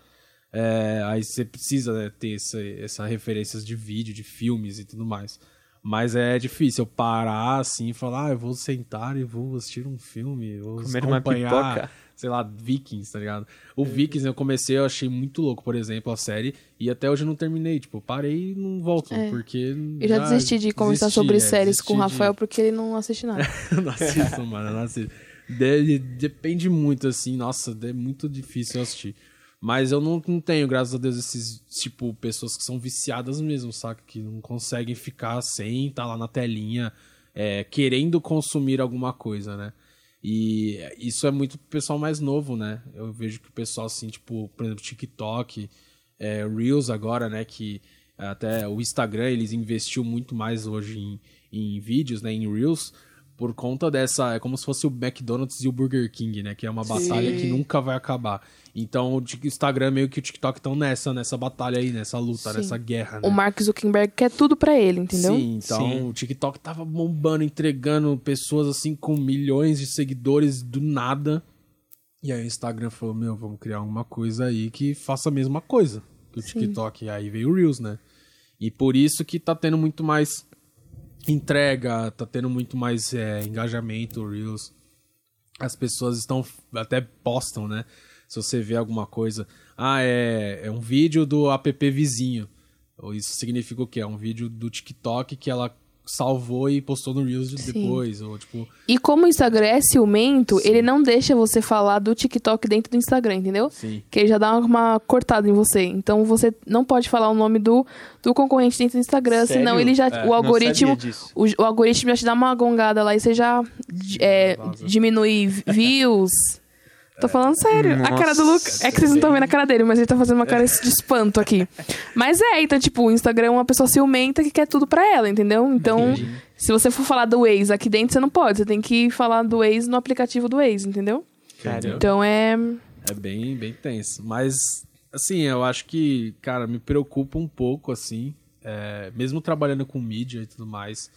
É, aí você precisa né, ter essa, essa referências de vídeo, de filmes e tudo mais. Mas é difícil eu parar assim e falar, ah, eu vou sentar e vou assistir um filme, vou Comer uma acompanhar. Sei lá, Vikings, tá ligado? O Vikings eu comecei, eu achei muito louco, por exemplo, a série, e até hoje eu não terminei, tipo, parei e não volto, É. porque... Eu já desisti de conversar desisti, sobre é, séries com o desisti de- Rafael porque ele não assiste nada. não assisto, mano, não assisto. De- depende muito, assim, nossa, é muito difícil eu assistir. Mas eu não, não tenho, graças a Deus, esses, tipo, pessoas que são viciadas mesmo, saca? Que não conseguem ficar sem estar lá na telinha, é, querendo consumir alguma coisa, né? E isso é muito pro pessoal mais novo, né? Eu vejo que o pessoal, assim, tipo, por exemplo, TikTok, é, Reels agora, né? Que até o Instagram, eles investiu muito mais hoje em, em vídeos, né? Em Reels, por conta dessa... É como se fosse o McDonald's e o Burger King, né? Que é uma batalha que nunca vai acabar. Então, o Instagram meio que o TikTok estão nessa, nessa batalha aí, nessa luta, Sim. nessa guerra, né? O Mark Zuckerberg quer tudo pra ele, entendeu? Sim, então Sim. o TikTok tava bombando, entregando pessoas assim com milhões de seguidores do nada. E aí o Instagram falou: Meu, vamos criar uma coisa aí que faça a mesma coisa que o TikTok. E aí veio o Reels, né? E por isso que tá tendo muito mais entrega, tá tendo muito mais é, engajamento, Reels. As pessoas estão até postam, né? Se você vê alguma coisa, ah, é, é um vídeo do app vizinho. Isso significa o quê? É um vídeo do TikTok que ela salvou e postou no Reels Sim. depois. Ou tipo, E como o Instagram é ciumento, ele não deixa você falar do TikTok dentro do Instagram, entendeu? sim. Que ele já dá uma cortada em você. Então você não pode falar o nome do, do concorrente dentro do Instagram, Sério? senão ele já. É, o algoritmo. O, o algoritmo já te dá uma gongada lá e você já é, diminui views. Tô falando sério. A cara do Nossa, Lucas. É que vocês não estão vendo a cara dele, mas ele tá fazendo uma cara de espanto aqui. Mas é, então, tipo, o Instagram é uma pessoa ciumenta que quer tudo pra ela, entendeu? Então, se você for falar do Waze aqui dentro, você não pode. Você tem que falar do Waze no aplicativo do Waze, entendeu? Então é. É bem, bem tenso. Mas, assim, eu acho que, cara, me preocupa um pouco, assim. é, mesmo trabalhando com mídia e tudo mais,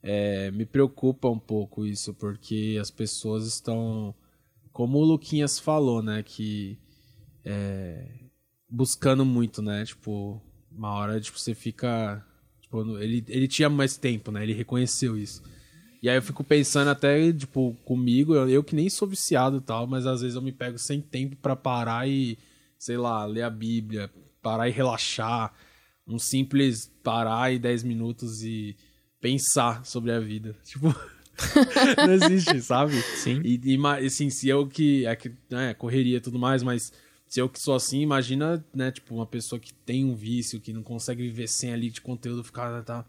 é, me preocupa um pouco isso, porque as pessoas estão como o Luquinhas falou, né, que é, buscando muito, né, tipo, uma hora, tipo, você fica, tipo, ele, ele tinha mais tempo, né, ele reconheceu isso. E aí eu fico pensando até, tipo, comigo, eu, eu que nem sou viciado e tal, mas às vezes eu me pego sem tempo para parar e, sei lá, ler a Bíblia, parar e relaxar, um simples parar e 10 minutos e pensar sobre a vida. Tipo, não existe, sabe? Sim. E, e assim, se eu que. É que né, correria e tudo mais, mas se eu que sou assim, imagina, né, tipo, uma pessoa que tem um vício, que não consegue viver sem ali de conteúdo, ficar. Tá,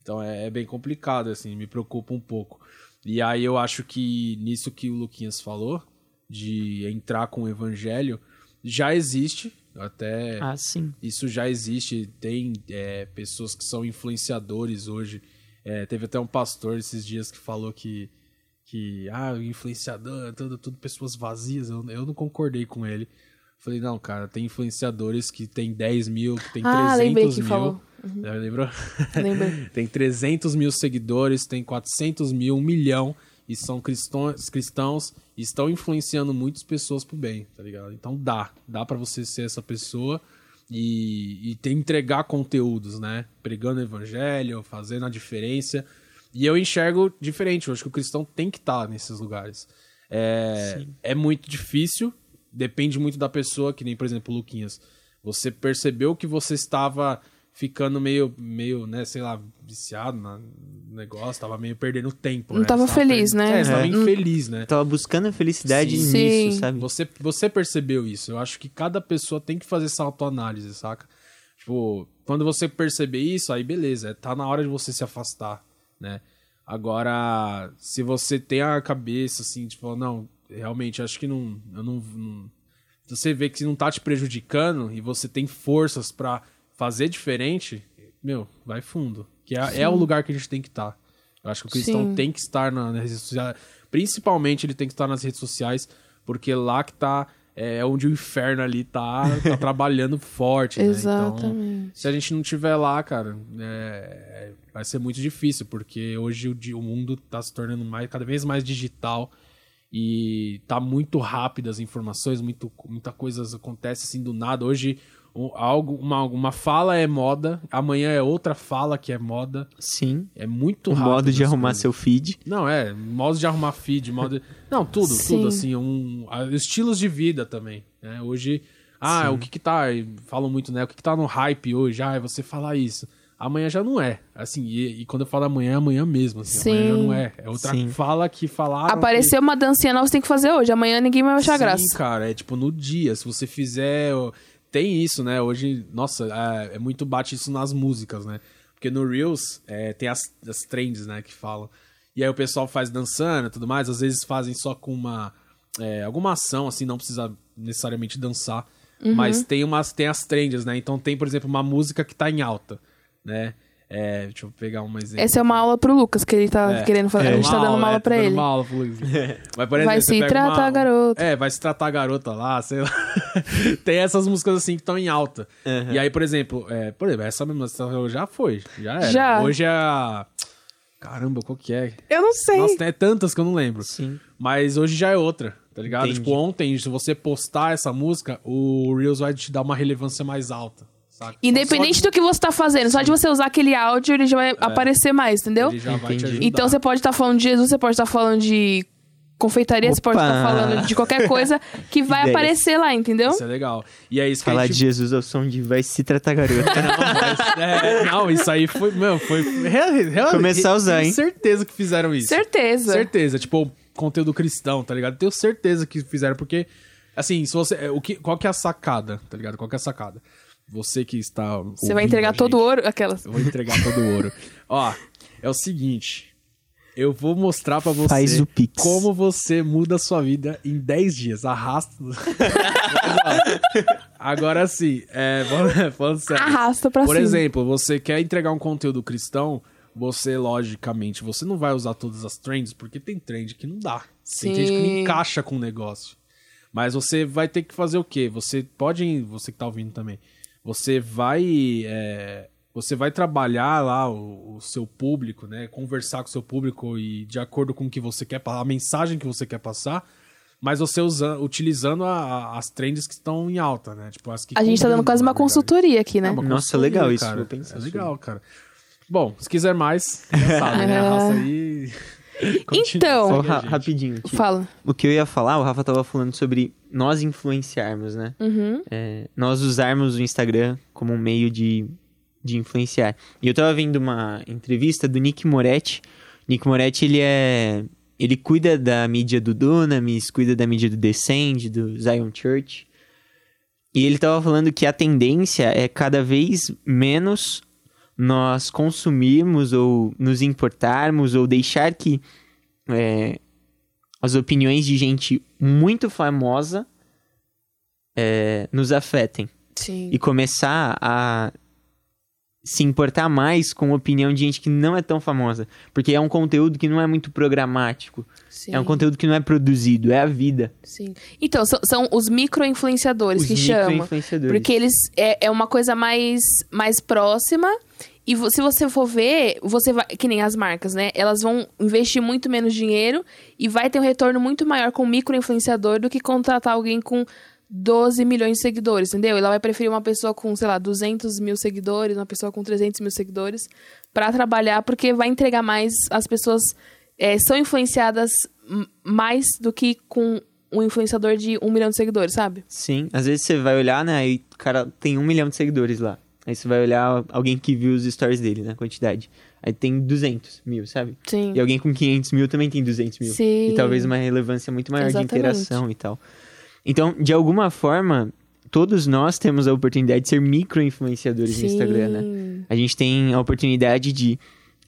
então é, é bem complicado, assim, me preocupa um pouco. E aí eu acho que nisso que o Luquinhas falou, de entrar com o evangelho, já existe, até. Ah, sim. Isso já existe, tem é, pessoas que são influenciadores hoje. É, teve até um pastor esses dias que falou que, que ah, o influenciador, tudo, tudo pessoas vazias. Eu, eu não concordei com ele. Falei, não, cara, tem influenciadores que tem 10 mil, que tem Ah, 300 lembrei que mil. falou. Já lembrou? Lembrei. tem 300 mil seguidores, tem 400 mil, um milhão, e são cristãos, cristãos e estão influenciando muitas pessoas pro bem, tá ligado? Então dá, dá para você ser essa pessoa e, e ter, entregar conteúdos, né? Pregando o evangelho, fazendo a diferença. E eu enxergo diferente, eu acho que o cristão tem que estar nesses lugares. É, é muito difícil, depende muito da pessoa, que nem, por exemplo, o Luquinhas. Você percebeu que você estava ficando meio, meio, né, sei lá, viciado no negócio, tava meio perdendo tempo, Não né? tava Você feliz, perdendo- né? É, tava infeliz, né? Tava buscando a felicidade Sim. nisso, sabe? Você, você percebeu isso. Eu acho que cada pessoa tem que fazer essa autoanálise, saca? Tipo, quando você perceber isso, aí beleza, tá na hora de você se afastar, né? Agora, se você tem a cabeça assim, tipo, não, realmente acho que não, eu não, não você vê que não tá te prejudicando e você tem forças pra fazer diferente, meu, vai fundo. Que é, é o lugar que a gente tem que estar. Eu acho que o cristão Sim. tem que estar na- nas redes sociais. Principalmente ele tem que estar nas redes sociais, porque lá que tá. É onde o inferno ali tá, tá trabalhando forte. né? Então, Exatamente. se a gente não tiver lá, cara, é, vai ser muito difícil, porque hoje o, o mundo tá se tornando mais, cada vez mais digital e tá muito rápido as informações, muito, muita coisa acontece assim do nada. Hoje um- algo, uma, uma fala é moda, amanhã é outra fala que é moda. Sim. É muito O rápido. modo de arrumar coisas. seu feed. Não, é, modo de arrumar feed, modo. Não, tudo, Sim. tudo, assim, um, a- estilos de vida também, né? Hoje, ah, o que que tá, falam muito, né? O que que tá no hype hoje? Ah, é você falar isso. Amanhã já não é, assim, e, e quando eu falo amanhã, é amanhã mesmo, assim, amanhã já Sim. não é. É outra Sim. fala que falaram. Apareceu uma dancinha nova, você tem que fazer hoje. Amanhã ninguém vai que... achar Sim, graça. cara, é tipo no dia, se você fizer... ó, Tem isso, né? Hoje, nossa, é, é muito bate isso nas músicas, né? Porque no Reels é, tem as, as trends, né, que falam. E aí o pessoal faz dançando e tudo mais, às vezes fazem só com uma é, alguma ação, assim, não precisa necessariamente dançar. Uhum. Mas tem umas tem as trends, né? Então tem, por exemplo, uma música que tá em alta, né? É, deixa eu pegar um exemplo. Essa é uma aula pro Lucas que ele tá É. querendo fazer. É. A gente tá dando uma aula é, pra ele. Uma aula pro Luiz. Mas, por Vai exemplo, você se tratar a garota. É, vai se tratar a garota lá, sei lá. Tem essas músicas assim que estão em alta. E aí, por exemplo, é, por exemplo, essa mesma música já foi, já era. Já. Hoje é a... Caramba, qual que é? Eu não sei. Nossa, tem tantas que eu não lembro. Sim. Mas hoje já é outra, tá ligado? Entendi. Tipo, ontem, se você postar essa música, o Reels vai te dar uma relevância mais alta, saca? Independente Só do que você tá fazendo, só de você usar aquele áudio, ele já vai aparecer mais, entendeu? É. Ele já vai te Entendi. Então você pode estar falando de Jesus, você pode estar falando de confeitaria, você pode Opa! estar falando de qualquer coisa que vai Ideias. aparecer lá, entendeu? Isso é legal. E é isso que Falar a de gente... Jesus ao som de vai se tratar garota. É, não, isso aí foi, meu, foi... Real, real, Começar a usar, tenho hein? certeza que fizeram isso. Certeza. Certeza, tipo, conteúdo cristão, tá ligado? Tenho certeza que fizeram, porque, assim, se você. é, O que, qual que é a sacada, tá ligado? Qual que é a sacada? Você que está. Você vai entregar todo o ouro, aquelas. Eu vou entregar todo o ouro. Ó, é o seguinte. Eu vou mostrar pra você Faz o Pix. como você muda a sua vida em 10 dias. Arrasta. Agora sim, é, falando- sério. Arrasta pra Por cima. exemplo, você quer entregar um conteúdo cristão, você, logicamente, você não vai usar todas as trends, porque tem trend que não dá. Tem trend que não Sim. encaixa com o negócio. Mas você vai ter que fazer o quê? Você pode, você que tá ouvindo também, você vai, é, você vai trabalhar lá o, o seu público, né? Conversar com o seu público e de acordo com o que você quer, a mensagem que você quer passar, mas você usa, utilizando a- a- as trends que estão em alta, né? Tipo, as que A gente tá dando quase na uma verdade. consultoria aqui, né? É Nossa, legal isso, cara. vou pensar É legal, cara. Bom, se quiser mais, já É. sabe, né? Arrasta aí. Continua, Então- Só ra- rapidinho. tipo, Fala. O que eu ia falar, o Rafa tava falando sobre nós influenciarmos, né? Uhum. É, nós usarmos o Instagram como um meio de, de influenciar. E eu tava vendo uma entrevista do Nick Moretti. Nick Moretti, ele é... Ele cuida da mídia do Dunamis, cuida da mídia do Descend, do Zion Church. E ele tava falando que a tendência é cada vez menos nós consumirmos ou nos importarmos ou deixar que é, as opiniões de gente muito famosa é, nos afetem Sim. e começar a se importar mais com a opinião de gente que não é tão famosa, porque é um conteúdo que não é muito programático, Sim. é um conteúdo que não é produzido, é a vida. Sim. Então, são, são os micro-influenciadores que chamam. micro-influenciadores. Porque eles é, é uma coisa mais, mais próxima. E se você for ver, você vai. Que nem as marcas, né? Elas vão investir muito menos dinheiro e vai ter um retorno muito maior com o micro-influenciador do que contratar alguém com 12 milhões de seguidores, entendeu? Ela vai preferir uma pessoa com, sei lá, 200 mil seguidores, uma pessoa com 300 mil seguidores, pra trabalhar, porque vai entregar mais. As pessoas é, são influenciadas mais do que com um influenciador de um milhão de seguidores, sabe? Sim, às vezes você vai olhar, né, aí o cara tem um milhão de seguidores lá. Aí você vai olhar alguém que viu os stories dele, né, quantidade. Aí tem 200 mil, sabe? Sim. E alguém com 500 mil também tem 200 mil. Sim. E talvez uma relevância muito maior Exatamente. de interação e tal. Então, de alguma forma, todos nós temos a oportunidade de ser micro-influenciadores no Instagram, né? A gente tem a oportunidade de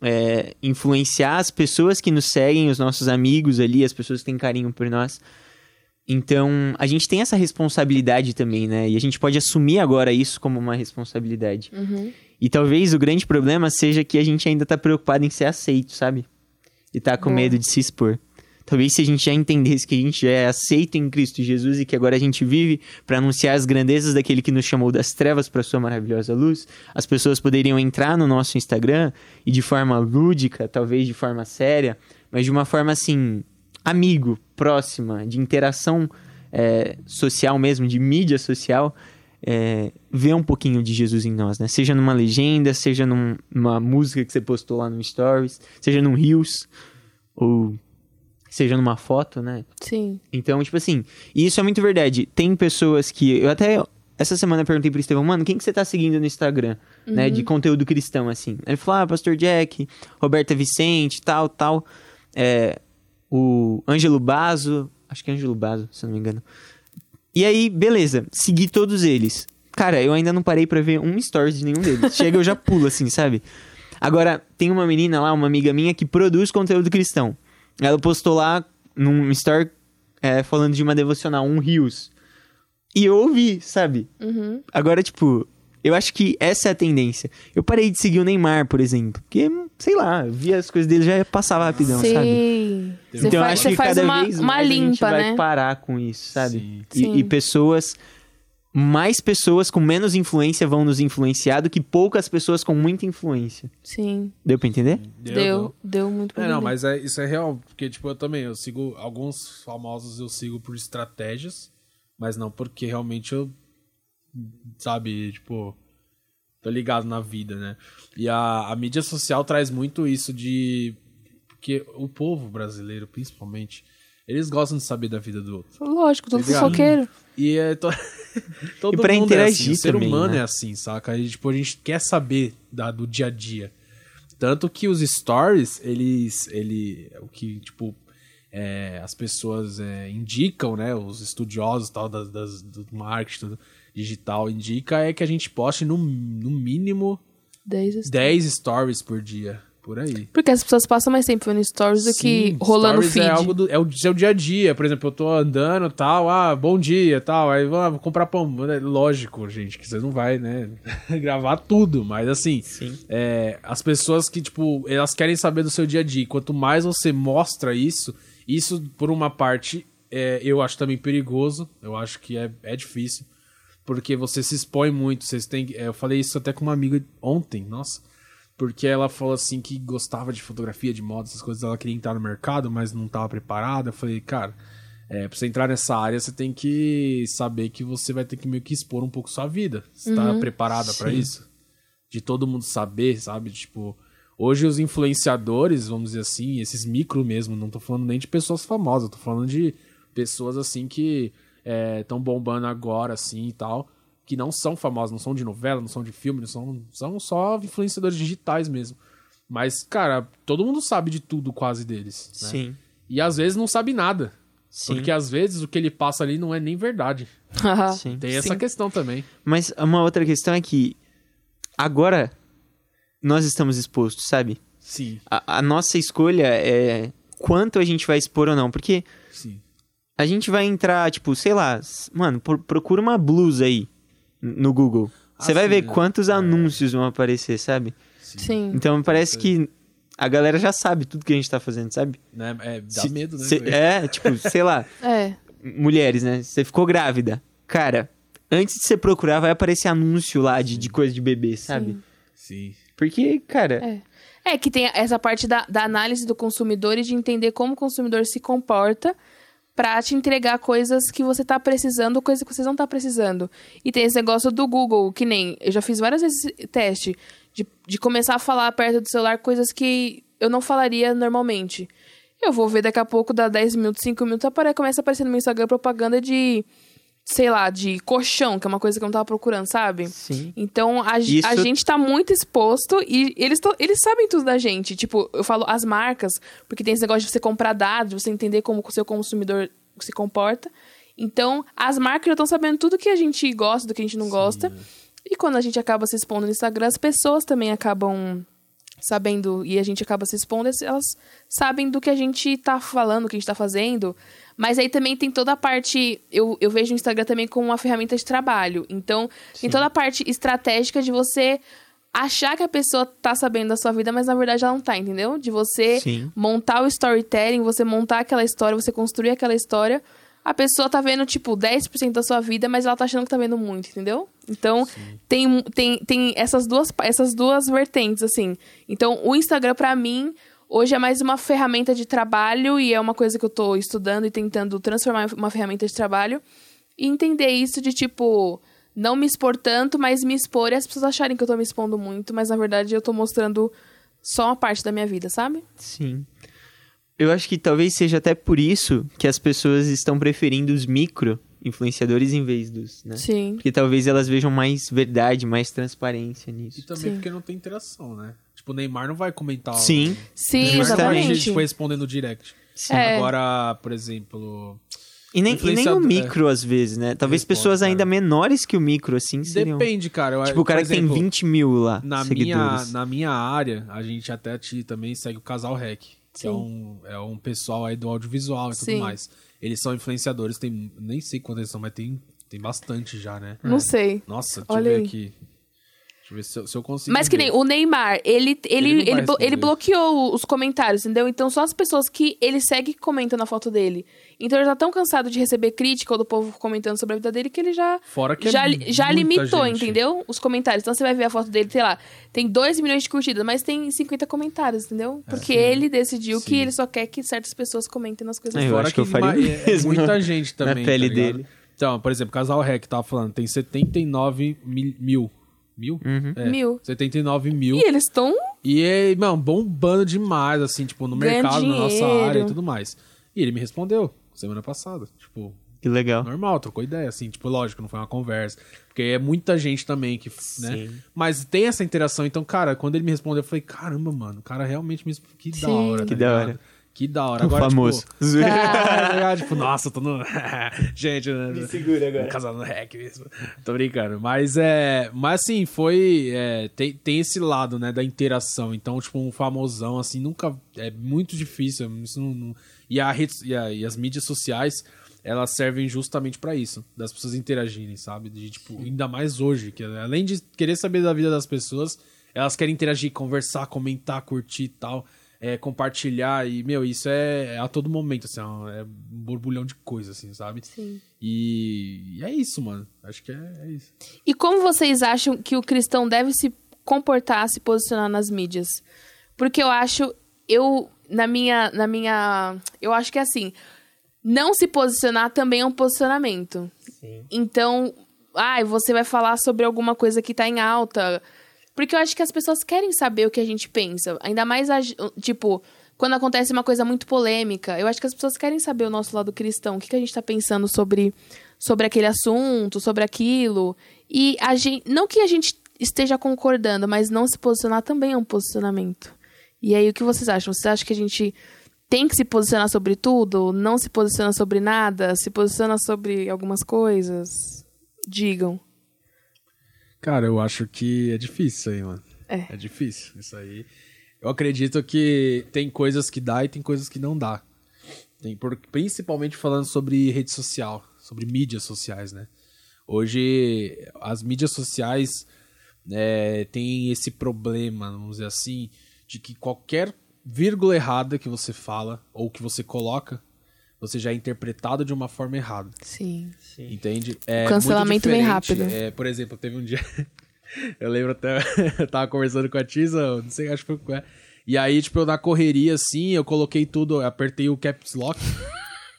é, influenciar as pessoas que nos seguem, os nossos amigos ali, as pessoas que têm carinho por nós. Então, a gente tem essa responsabilidade também, né? E a gente pode assumir agora isso como uma responsabilidade. Uhum. E talvez o grande problema seja que a gente ainda tá preocupado em ser aceito, sabe? E tá com medo de se expor. Talvez se a gente já entendesse que a gente já é aceito em Cristo Jesus e que agora a gente vive para anunciar as grandezas daquele que nos chamou das trevas para sua maravilhosa luz, as pessoas poderiam entrar no nosso Instagram e de forma lúdica, talvez de forma séria, mas de uma forma assim, amigo, próxima, de interação é, social mesmo, de mídia social, é, ver um pouquinho de Jesus em nós, né? Seja numa legenda, seja num- numa música que você postou lá no Stories, seja num Reels, ou seja numa foto, né? Sim. Então, tipo assim, e isso é muito verdade. Tem pessoas que. Eu até. Essa semana eu perguntei pro Estevão, mano, quem que você tá seguindo no Instagram, né? De conteúdo cristão, assim. Ele falou, ah, Pastor Jack, Roberta Vicente, tal, tal. É, o Ângelo Bazo. Acho que é Ângelo Bazo, se eu não me engano. E aí, beleza, segui todos eles. Cara, eu ainda não parei pra ver um stories de nenhum deles. Chega, eu já pulo, assim, sabe? Agora, tem uma menina lá, uma amiga minha, que produz conteúdo cristão. Ela postou lá num story é, falando de uma devocional, um Rios. E eu ouvi, sabe? Uhum. Agora, tipo, eu acho que essa é a tendência. Eu parei de seguir o Neymar, por exemplo. Porque, sei lá, eu via as coisas dele já passava rapidão, sabe? Sim. Você Então, eu faz, acho você que faz cada uma, vez uma mais a gente limpa, vai né? parar com isso, sabe? Sim. E, Sim. e pessoas, mais pessoas com menos influência vão nos influenciar do que poucas pessoas com muita influência. Sim. Deu pra entender? Deu, deu, muito pra É, não, entender. mas é, isso é real, porque, tipo, eu também, eu sigo alguns famosos, eu sigo por estratégias, mas não porque realmente eu, sabe, tipo, tô ligado na vida, né? E a, a mídia social traz muito isso de, porque o povo brasileiro, principalmente, eles gostam de saber da vida do outro. Lógico, todo Ligado? fofoqueiro. E é to... todo E pra mundo é assim, interagir o ser também, humano né? é assim, saca? E, tipo, a gente quer saber da, do dia a dia. Tanto que os stories, eles. Ele, o que, tipo, é, as pessoas é, indicam, né? Os estudiosos tal, das, das- do marketing tudo, digital indica é que a gente poste no, no mínimo 10 10 stories por dia. Por aí. Porque as pessoas passam mais tempo vendo stories do que Sim, rolando stories feed. É algo do é o seu dia a dia. Por exemplo, eu tô andando tal, ah, bom dia tal. Aí ah, vou comprar pão. É Lógico, gente, que você não vai, né, gravar tudo. Mas assim, Sim. é, as pessoas que, tipo, elas querem saber do seu dia a dia. E Quanto mais você mostra isso, isso, por uma parte, é, eu acho também perigoso. Eu acho que é, é difícil. Porque você se expõe muito. Vocês têm, é, eu falei isso até com uma amiga ontem, nossa. Porque ela falou assim que gostava de fotografia, de moda, essas coisas. Ela queria entrar no mercado, mas não estava preparada. Eu falei, cara, É, pra você entrar nessa área, você tem que saber que você vai ter que meio que expor um pouco sua vida. Você tá preparada pra Sim. isso? De todo mundo saber, sabe? Tipo, hoje os influenciadores, vamos dizer assim, esses micro mesmo, não tô falando nem de pessoas famosas, tô falando de pessoas assim que estão bombando agora, assim e tal, que não são famosas, não são de novela, não são de filme, não são, são só influenciadores digitais mesmo. Mas, cara, todo mundo sabe de tudo quase deles. né? Sim. E às vezes não sabe nada. Sim. Porque às vezes o que ele passa ali não é nem verdade. Sim. Tem essa Sim. questão também. Mas uma outra questão é que agora nós estamos expostos, sabe? Sim, A, a nossa escolha é quanto a gente vai expor ou não. Porque sim. a gente vai entrar, tipo, sei lá, mano, pro- procura uma blusa aí no Google. Você Ah, vai sim, ver né? quantos anúncios vão aparecer, sabe? Sim. Então parece que a galera já sabe tudo que a gente tá fazendo, sabe? Né? É, dá Se- medo, né? se- é, tipo, sei lá, É. mulheres, né? Você ficou grávida. Cara, antes de você procurar, vai aparecer anúncio lá de, de coisa de bebê, sabe? Sim. Porque, cara, É. É que tem essa parte da, da análise do consumidor e de entender como o consumidor se comporta pra te entregar coisas que você tá precisando coisas que você não tá precisando. E tem esse negócio do Google, que nem... Eu já fiz várias vezes esse teste de, de começar a falar perto do celular coisas que eu não falaria normalmente. Eu vou ver daqui a pouco, dá 10 minutos, 5 minutos, apare, começa a aparecer no meu Instagram propaganda de... Sei lá, de colchão, que é uma coisa que eu não tava procurando, sabe? sim. Então, a, ge- a Isso- gente tá muito exposto e eles, to- eles sabem tudo da gente. Tipo, eu falo as marcas, porque tem esse negócio de você comprar dados, de você entender como o seu consumidor se comporta. Então, as marcas já estão sabendo tudo que a gente gosta, do que a gente não gosta. E quando a gente acaba se expondo no Instagram, as pessoas também acabam sabendo, e a gente acaba se expondo, elas sabem do que a gente tá falando, o que a gente tá fazendo. Mas aí também tem toda a parte. Eu, eu vejo o Instagram também como uma ferramenta de trabalho. Então, tem toda a parte estratégica de você achar que a pessoa tá sabendo da sua vida, mas na verdade ela não tá, entendeu? De você Sim. montar o storytelling, você montar aquela história, você construir aquela história. A pessoa tá vendo, tipo, 10% da sua vida, mas ela tá achando que tá vendo muito, entendeu? Então, tem, tem, tem essas, duas, essas duas vertentes, assim. Então, o Instagram, pra mim, hoje é mais uma ferramenta de trabalho e é uma coisa que eu tô estudando e tentando transformar em uma ferramenta de trabalho. E entender isso de, tipo, não me expor tanto, mas me expor e as pessoas acharem que eu tô me expondo muito, mas na verdade eu tô mostrando só uma parte da minha vida, sabe? Sim. Eu acho que talvez seja até por isso que as pessoas estão preferindo os micro influenciadores em vez dos, né? Sim. Porque talvez elas vejam mais verdade, mais transparência E nisso. também Sim. porque não tem interação, né? Tipo, o Neymar não vai comentar. Sim, Sim, Neymar exatamente. gente foi respondendo no direct. sim. É. Agora, por exemplo. E nem, e nem o micro, às vezes, né? Talvez Responde, pessoas cara. ainda menores que o micro, assim, seriam... Depende, cara. Eu, Tipo, o cara por que tem exemplo, 20 mil lá, na minha, seguidores. na minha área, a gente até te, também segue o Casal Rec. Que é Sim. um, é um pessoal aí do audiovisual e tudo Sim. mais. Eles são influenciadores, tem. Nem sei quantos eles são, mas tem, tem bastante já, né? Não sei. Nossa, deixa Olha eu ver aí. aqui. Deixa eu ver se eu, se eu consigo. Mas que ver. nem o Neymar, ele, ele, Ele ele, blo- ele bloqueou os comentários, entendeu? Então só as pessoas que ele segue que comentam na foto dele. Então ele tá tão cansado de receber crítica ou do povo comentando sobre a vida dele que ele já, Fora que é já, mu- já limitou, gente. entendeu? Os comentários. Então você vai ver a foto dele, sei lá, tem 2 milhões de curtidas, mas tem 50 comentários, entendeu? Porque ele decidiu que É, Sim. ele só quer que certas pessoas comentem nas coisas É, eu. Fora acho que eu faria é- é mesmo muita gente na também. pele tá dele. Então, por exemplo, Casal Rec tava falando, tem 79 mil. Mil? Mil? Uhum. É, Mil. 79 mil. E eles estão E é, mano, bombando demais, assim, tipo, no mercado, na nossa dinheiro. área e tudo mais. E ele me respondeu semana passada. Tipo, Que legal. normal, trocou ideia, assim, tipo, lógico, não foi uma conversa. Porque é muita gente também que, né? Sim. Mas tem essa interação, então, cara, quando ele me respondeu, eu falei, caramba, mano, o cara realmente me. Que da Sim. hora, Que tá da ligado? hora. Que da hora. O Agora, famoso. Tipo, Zoeira. tá ligado? tipo, nossa, eu tô no. gente, né? Me segura agora. Casal no rec mesmo. Tô brincando. Mas é. Mas assim, foi. é, tem, tem esse lado, né, da interação. Então, tipo, um famosão, assim, nunca. É muito difícil. Isso não, não- e, a rede, e, a- e as mídias sociais, elas servem justamente pra isso. Das pessoas interagirem, sabe? De, tipo, ainda mais hoje. Que além de querer saber da vida das pessoas, elas querem interagir, conversar, comentar, curtir e tal. É, compartilhar. E, meu, isso é, é a todo momento, assim, é um- é um borbulhão de coisa, assim, sabe? Sim. E, e é isso, mano. Acho que é, é isso. E como vocês acham que o cristão deve se comportar, se posicionar nas mídias? Porque eu acho, eu na minha, na minha, eu acho que é assim. não se posicionar também é um posicionamento. Sim. Então, ai, você vai falar sobre alguma coisa que tá em alta. Porque eu acho que as pessoas querem saber o que a gente pensa. Ainda mais, tipo, quando acontece uma coisa muito polêmica. Eu acho que as pessoas querem saber o nosso lado cristão. O que, que a gente tá pensando sobre, sobre aquele assunto, sobre aquilo. E a gente. Não que a gente esteja concordando, mas não se posicionar também é um posicionamento. E aí, o que vocês acham? Vocês acham que a gente tem que se posicionar sobre tudo? Não se posiciona sobre nada? Se posiciona sobre algumas coisas? Digam. Cara, eu acho que é difícil isso aí, mano. É. É difícil. Isso aí. Eu acredito que tem coisas que dá e tem coisas que não dá. Tem por- principalmente falando sobre rede social, sobre mídias sociais, né? Hoje, as mídias sociais é, têm esse problema, vamos dizer assim, de que qualquer vírgula errada que você fala ou que você coloca, você já é interpretado de uma forma errada. Sim. Entende? É O cancelamento vem diferente. rápido. É, por exemplo, teve um dia. eu lembro até. eu tava conversando com a Tisa, não sei, acho que foi. E aí, tipo, eu na correria, assim, eu coloquei tudo, eu apertei o caps lock.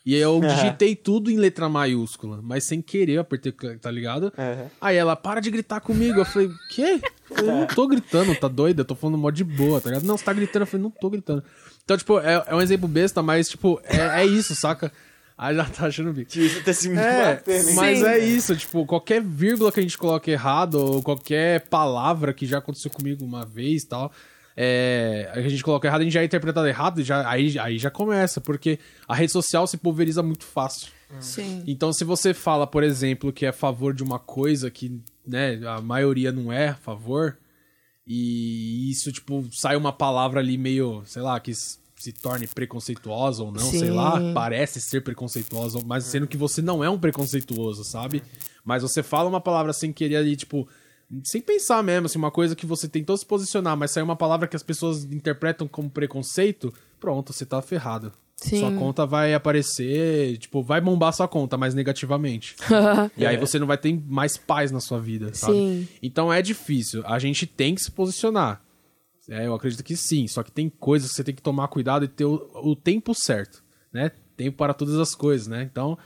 E aí eu digitei tudo em letra maiúscula. Mas sem querer, eu apertei, tá ligado? Aham. Aí ela, para de gritar comigo. Eu falei, quê? Eu não tô gritando, tá doida? Eu tô falando mó de boa, tá ligado? Não, você tá gritando. Eu falei, não tô gritando. Então, tipo, é, é um exemplo besta, mas, tipo, é, é isso, saca? Aí já tá achando o bico. Isso tá se É, hein? mas Sim. é isso, tipo, qualquer vírgula que a gente coloque errado, ou qualquer palavra que já aconteceu comigo uma vez e tal, é, a gente coloca errado, a gente já é interpretado errado, já, aí, aí já começa, porque a rede social se pulveriza muito fácil. Sim. Então, se você fala, por exemplo, que é a favor de uma coisa que, né, a maioria não é a favor, e isso, tipo, sai uma palavra ali meio, sei lá, que se torne preconceituosa ou não, sei Sim. lá, parece ser preconceituosa, mas sendo que você não é um preconceituoso, sabe? Mas você fala uma palavra sem querer ali, tipo, sem pensar mesmo, assim, uma coisa que você tentou se posicionar, mas sai uma palavra que as pessoas interpretam como preconceito, pronto, você tá ferrado. Sim. Sua conta vai aparecer, tipo, vai bombar sua conta, mas negativamente. E aí você não vai ter mais paz na sua vida, sabe? Sim. Então é difícil. A gente tem que se posicionar. É, eu acredito que sim. Só que tem coisas que você tem que tomar cuidado e ter o, o tempo certo, né? Tempo para todas as coisas, né? Então,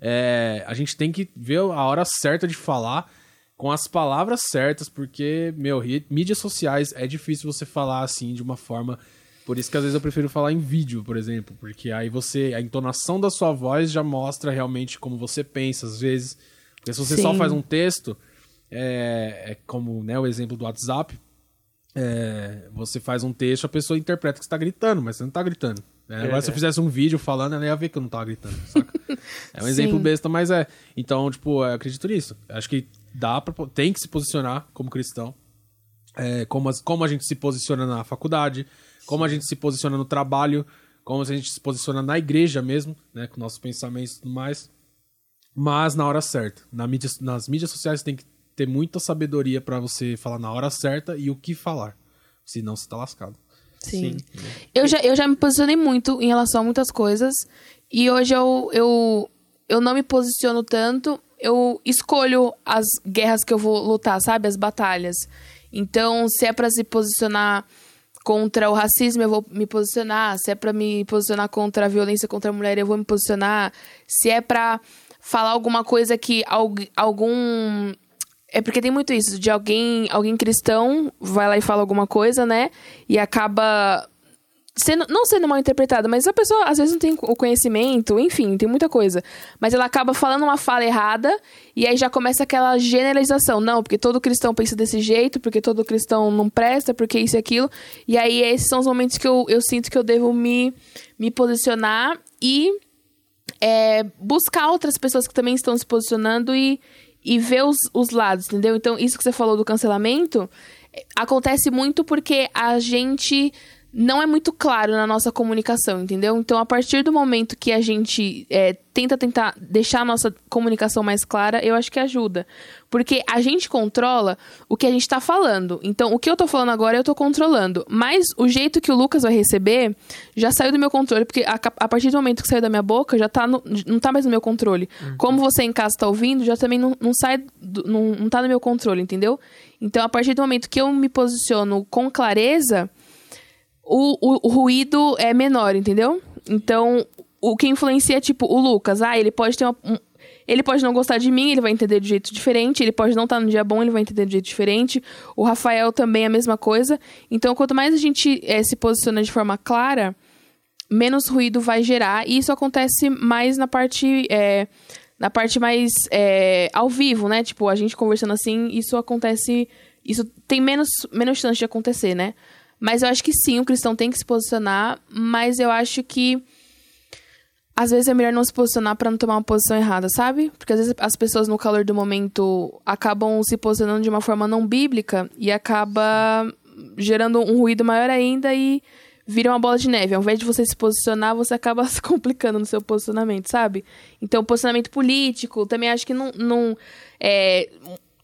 é, a gente tem que ver a hora certa de falar com as palavras certas, porque, meu, mídias sociais é difícil você falar assim de uma forma. Por isso que às vezes eu prefiro falar em vídeo, por exemplo, porque aí você. A entonação da sua voz já mostra realmente como você pensa, às vezes. Porque se você só Sim. faz um texto, é, é como né, o exemplo do WhatsApp, é, você faz um texto, a pessoa interpreta que você tá gritando, mas você não tá gritando. né? Agora, se eu fizesse um vídeo falando, ela ia ver que eu não tava gritando, saca? É um exemplo besta, mas é. Então, tipo, eu acredito nisso. Acho que dá pra, tem que se posicionar como cristão. É, como, as- como a gente se posiciona na faculdade, como a gente se posiciona no trabalho, como a gente se posiciona na igreja mesmo, né? Com nossos pensamentos e tudo mais. Mas na hora certa. Na mídia, nas mídias sociais tem que ter muita sabedoria pra você falar na hora certa e o que falar. Senão você tá lascado. Sim. Eu, já, eu já me posicionei muito em relação a muitas coisas. E hoje eu, eu, eu não me posiciono tanto. Eu escolho as guerras que eu vou lutar, sabe? As batalhas. Então, se é pra se posicionar contra o racismo, eu vou me posicionar. Se é pra me posicionar contra a violência contra a mulher, eu vou me posicionar. Se é pra falar alguma coisa que algu- algum é porque tem muito isso, de alguém, alguém cristão vai lá e fala alguma coisa, né? E acaba sendo, não sendo mal interpretada, mas a pessoa às vezes não tem o conhecimento, enfim, tem muita coisa. Mas ela acaba falando uma fala errada e aí já começa aquela generalização. Não, porque todo cristão pensa desse jeito, porque todo cristão não presta, porque isso e aquilo. E aí esses são os momentos que eu, eu sinto que eu devo me, me posicionar e é, buscar outras pessoas que também estão se posicionando e, e ver os, os lados, entendeu? Então, isso que você falou do cancelamento é, acontece muito porque a gente não é muito claro na nossa comunicação, entendeu? Então, a partir do momento que a gente é, tenta tentar deixar a nossa comunicação mais clara, eu acho que ajuda. Porque a gente controla o que a gente tá falando. Então, o que eu tô falando agora, eu tô controlando. Mas o jeito que o Lucas vai receber já saiu do meu controle. Porque a, a partir do momento que saiu da minha boca, já tá no- não tá mais no meu controle. Como você em casa tá ouvindo, já também não, não sai, do- não, não tá no meu controle, entendeu? Então, a partir do momento que eu me posiciono com clareza, o, o, o ruído é menor, entendeu? Então, o que influencia, tipo, o Lucas. Ah, ele pode ter uma. um- ele pode não gostar de mim, ele vai entender de jeito diferente. Ele pode não estar no dia bom, ele vai entender de jeito diferente. O Rafael também é a mesma coisa. Então, quanto mais a gente eh, se posiciona de forma clara, menos ruído vai gerar. E isso acontece mais na parte. eh, na parte mais eh, ao vivo, né? Tipo, a gente conversando assim, isso acontece. Isso tem menos, menos chance de acontecer, né? Mas eu acho que sim, o cristão tem que se posicionar, mas eu acho que às vezes é melhor não se posicionar pra não tomar uma posição errada, sabe? Porque às vezes as pessoas no calor do momento acabam se posicionando de uma forma não bíblica e acaba gerando um ruído maior ainda e vira uma bola de neve. Ao invés de você se posicionar, você acaba se complicando no seu posicionamento, sabe? Então, posicionamento político, também acho que não. não é,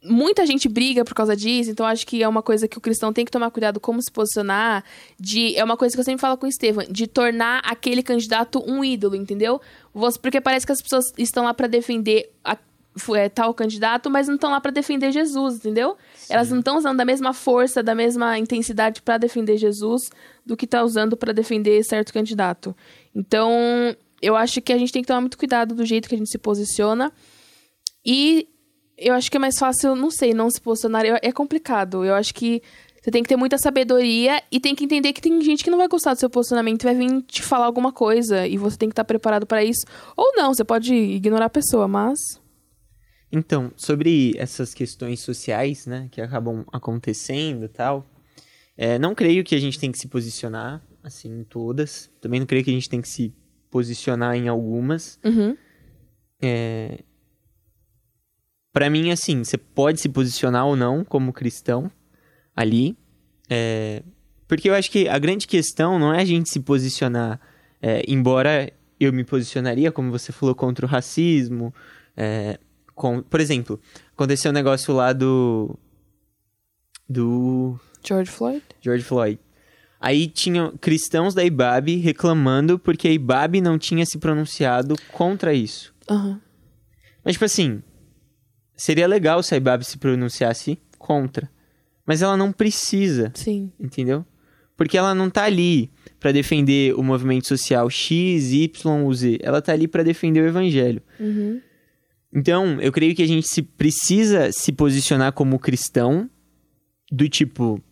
muita gente briga por causa disso, então acho que é uma coisa que o cristão tem que tomar cuidado como se posicionar. De, é uma coisa que eu sempre falo com o Estevam, de tornar aquele candidato um ídolo, entendeu? Você- porque parece que as pessoas estão lá pra defender a- é, tal candidato, mas não estão lá pra defender Jesus, entendeu? Elas não estão usando da mesma força, da mesma intensidade pra defender Jesus do que tá usando pra defender certo candidato. Então, eu acho que a gente tem que tomar muito cuidado do jeito que a gente se posiciona. E eu acho que é mais fácil, não sei, não se posicionar. É complicado. Eu acho que você tem que ter muita sabedoria e tem que entender que tem gente que não vai gostar do seu posicionamento, vai vir te falar alguma coisa e você tem que estar preparado pra isso. Ou não, você pode ignorar a pessoa, mas. Então, sobre essas questões sociais, né, que acabam acontecendo e tal, é, não creio que a gente tem que se posicionar, assim, em todas. Também não creio que a gente tem que se posicionar em algumas. Uhum. É... Pra mim, assim, você pode se posicionar ou não como cristão ali. é, Porque eu acho que a grande questão não é a gente se posicionar, é, embora eu me posicionaria, como você falou, contra o racismo. é, com... Por exemplo, aconteceu um negócio lá do. Do George Floyd? George Floyd. Aí tinham cristãos da IBAB reclamando porque a IBAB não tinha se pronunciado contra isso. Aham. Mas, tipo assim, seria legal se a IBAB se pronunciasse contra. Mas ela não precisa, Sim. entendeu? Porque ela não tá ali pra defender o movimento social X, Y ou Z. Ela tá ali pra defender o evangelho. Uhum. Então, eu creio que a gente se precisa se posicionar como cristão, do tipo,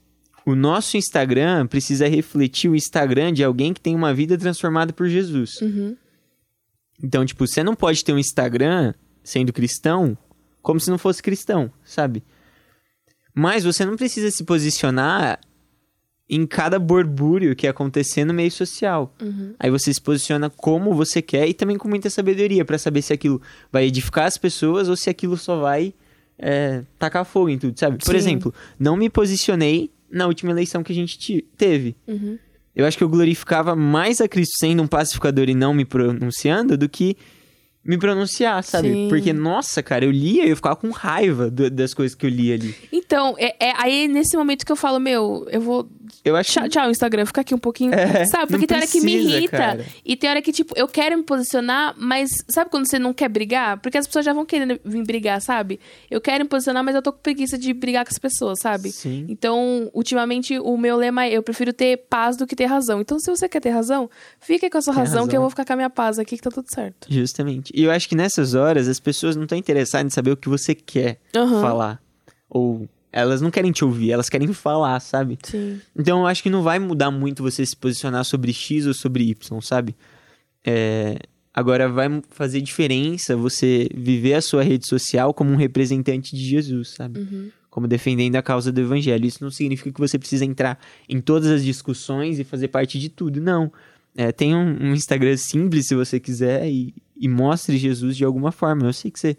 o nosso Instagram precisa refletir o Instagram de alguém que tem uma vida transformada por Jesus. Uhum. Então, tipo, você não pode ter um Instagram sendo cristão como se não fosse cristão, sabe? Mas você não precisa se posicionar em cada borbúrio que acontecer no meio social. Uhum. Aí você se posiciona como você quer e também com muita sabedoria pra saber se aquilo vai edificar as pessoas ou se aquilo só vai é, tacar fogo em tudo, sabe? Por Sim. exemplo, não me posicionei na última eleição que a gente teve. Uhum. Eu acho que eu glorificava mais a Cristo sendo um pacificador e não me pronunciando do que me pronunciar, sabe? Sim. Porque, nossa, cara, eu lia e eu ficava com raiva do- das coisas que eu lia ali. Então, é, é aí nesse momento que eu falo, meu, eu vou. Eu acho Tchau, tchau, Instagram, fica aqui um pouquinho. É, sabe? Porque tem hora que me precisa, irrita. cara. E tem hora que, tipo, eu quero me posicionar, mas sabe quando você não quer brigar? Porque as pessoas já vão querendo vir brigar, sabe? Eu quero me posicionar, mas eu tô com preguiça de brigar com as pessoas, sabe? Sim. Então, ultimamente, o meu lema é: eu prefiro ter paz do que ter razão. Então, se você quer ter razão, fique com a sua Tem razão, que eu razão. vou ficar com a minha paz aqui, que tá tudo certo. Justamente. E eu acho que nessas horas as pessoas não estão interessadas em saber o que você quer Aham. falar. Ou elas não querem te ouvir, elas querem falar, sabe? Sim. Então eu acho que não vai mudar muito você se posicionar sobre X ou sobre Y, sabe? É, Agora vai fazer diferença você viver a sua rede social como um representante de Jesus, sabe? Uhum. Como defendendo a causa do evangelho. Isso não significa que você precisa entrar em todas as discussões e fazer parte de tudo, não. É, tem um, um Instagram simples se você quiser e, e mostre Jesus de alguma forma. Eu sei que você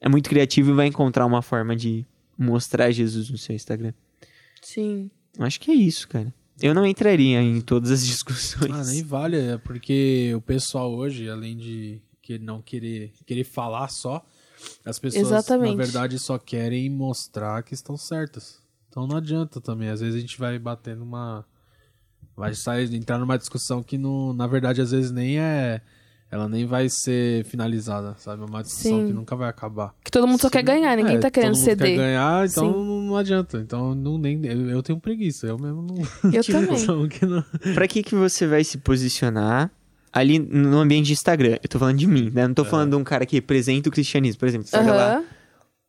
é muito criativo e vai encontrar uma forma de mostrar Jesus no seu Instagram. Sim. Acho que é isso, cara. Eu não entraria em todas as discussões. Ah, nem vale, é porque o pessoal hoje, além de que não querer, querer falar só, as pessoas, Exatamente. na verdade, só querem mostrar que estão certas. Então não adianta também. Às vezes a gente vai bater numa. Vai sair, entrar numa discussão que, não, na verdade, às vezes nem é. Ela nem vai ser finalizada, sabe? É uma discussão Sim. que nunca vai acabar. Que todo mundo só quer ganhar, ninguém É, tá querendo todo mundo ceder. quer ganhar, então Sim. não, não adianta. Então não, nem, eu, eu tenho preguiça, eu mesmo não. Eu também. Então, que não- Pra que que você vai se posicionar ali no ambiente de Instagram, eu tô falando de mim, né? Não tô falando de um cara que representa o cristianismo, por exemplo. Você olha lá, Aham.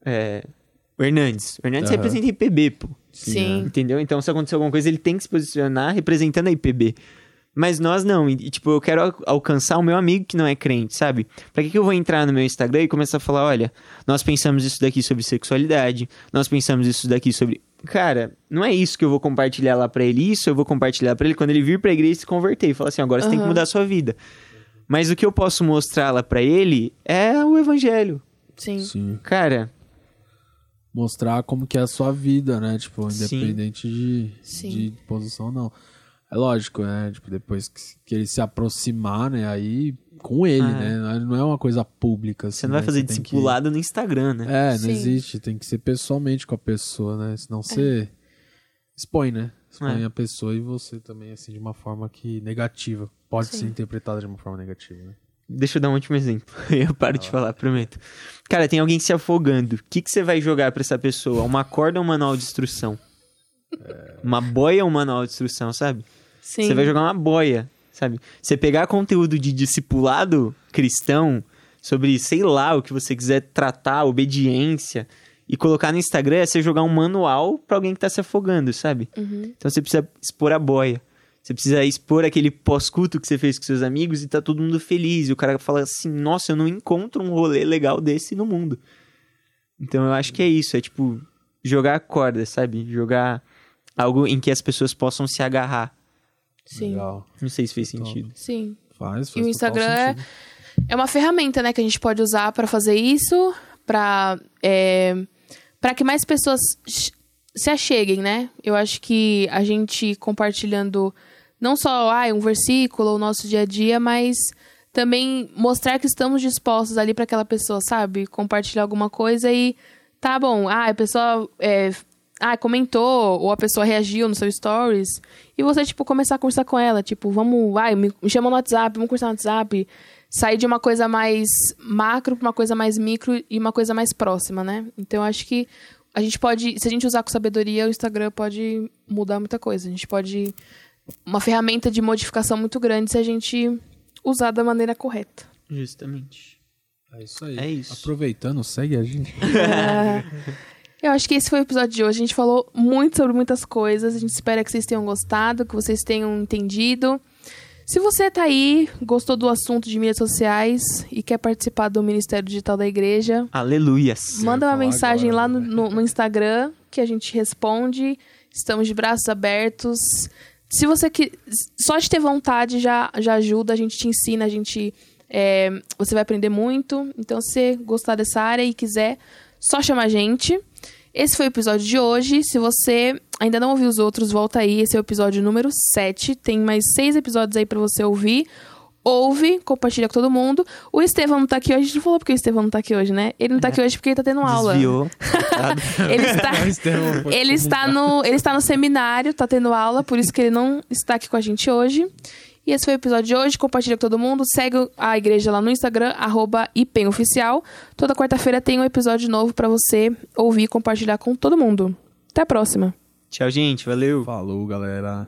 é, o Hernandes. O Hernandes Aham. representa a IPB, pô. Sim. Entendeu? Então, se acontecer alguma coisa, ele tem que se posicionar representando a IPB. Mas nós não. E, tipo, eu quero al- alcançar o meu amigo que não é crente, sabe? Pra que, que eu vou entrar no meu Instagram e começar a falar: olha, nós pensamos isso daqui sobre sexualidade, nós pensamos isso daqui sobre. Cara, não é isso que eu vou compartilhar lá pra ele. Isso eu vou compartilhar pra ele quando ele vir pra igreja e se converter. E falar assim: agora você tem que mudar a sua vida. Mas o que eu posso mostrar lá pra ele é o evangelho. Sim. Sim. Cara, Mostrar como que é a sua vida, né? Tipo, Sim. independente de, Sim. de posição, não. É lógico, né? Tipo, depois que, que ele se aproximar, né? Aí com ele, Ah. né? Não é uma coisa pública. Assim, você não vai né? fazer tem que- discipulado no Instagram, né? É, não Sim. existe. Tem que ser pessoalmente com a pessoa, né? Senão você expõe, né? Expõe É. a pessoa e você também, assim, de uma forma que negativa. Pode Sim. ser interpretada de uma forma negativa, né? Deixa eu dar um último exemplo. Eu paro de falar, prometo. Cara, tem alguém se afogando. O que, que você vai jogar pra essa pessoa? Uma corda ou um manual de instrução? Uma boia ou um manual de instrução, sabe? Sim. Você vai jogar uma boia, sabe? Você pegar conteúdo de discipulado cristão sobre, sei lá, o que você quiser tratar, obediência, e colocar no Instagram é você jogar um manual pra alguém que tá se afogando, sabe? Uhum. Então você precisa expor a boia. Você precisa expor aquele pós-culto que você fez com seus amigos e tá todo mundo feliz. E o cara fala assim: Nossa, eu não encontro um rolê legal desse no mundo. Então eu acho que é isso. É tipo, jogar corda, sabe? Jogar algo em que as pessoas possam se agarrar. Sim. Legal. Não sei se fez Então. sentido. Sim. Faz, faz E o Instagram é, é uma ferramenta, né, que a gente pode usar pra fazer isso, pra é, para que mais pessoas se acheguem, né? Eu acho que a gente compartilhando não só ah, um versículo, o nosso dia a dia, mas também mostrar que estamos dispostos ali pra aquela pessoa, sabe? Compartilhar alguma coisa e tá bom. Ah, a pessoa é, ah, comentou, ou a pessoa reagiu no seu stories, e você, tipo, começar a conversar com ela, tipo, vamos, vai, me, me chama no WhatsApp, vamos conversar no WhatsApp, sair de uma coisa mais macro pra uma coisa mais micro e uma coisa mais próxima, né? Então, eu acho que a gente pode, se a gente usar com sabedoria, o Instagram pode mudar muita coisa. A gente pode, uma ferramenta de modificação muito grande se a gente usar da maneira correta. Justamente. É isso aí. É isso. Aproveitando, segue a gente. Eu acho que esse foi o episódio de hoje. A gente falou muito sobre muitas coisas. A gente espera que vocês tenham gostado, que vocês tenham entendido. Se você tá aí, gostou do assunto de mídias sociais e quer participar do Ministério Digital da Igreja, Aleluias. manda uma mensagem agora, lá no, né? no- no Instagram que a gente responde. Estamos de braços abertos. Se você que só de ter vontade já, já ajuda, a gente te ensina, a gente é, você vai aprender muito. Então, se você gostar dessa área e quiser, só chama a gente. Esse foi o episódio de hoje. Se você ainda não ouviu os outros, volta aí. Esse é o episódio número 7. Tem mais seis episódios aí pra você ouvir. Ouve, compartilha com todo mundo. O Estevão não tá aqui hoje. A gente não falou porque o Estevão não tá aqui hoje, né? Ele não tá aqui hoje porque ele tá tendo aula. Desviou. Ele está, ele está no, ele está no seminário, tá tendo aula, por isso que ele não está aqui com a gente hoje. E esse foi o episódio de hoje. Compartilha com todo mundo. Segue a igreja lá no Instagram, arroba IPEMOficial. Toda quarta-feira tem um episódio novo pra você ouvir e compartilhar com todo mundo. Até a próxima. Tchau, gente. Valeu. Falou, galera.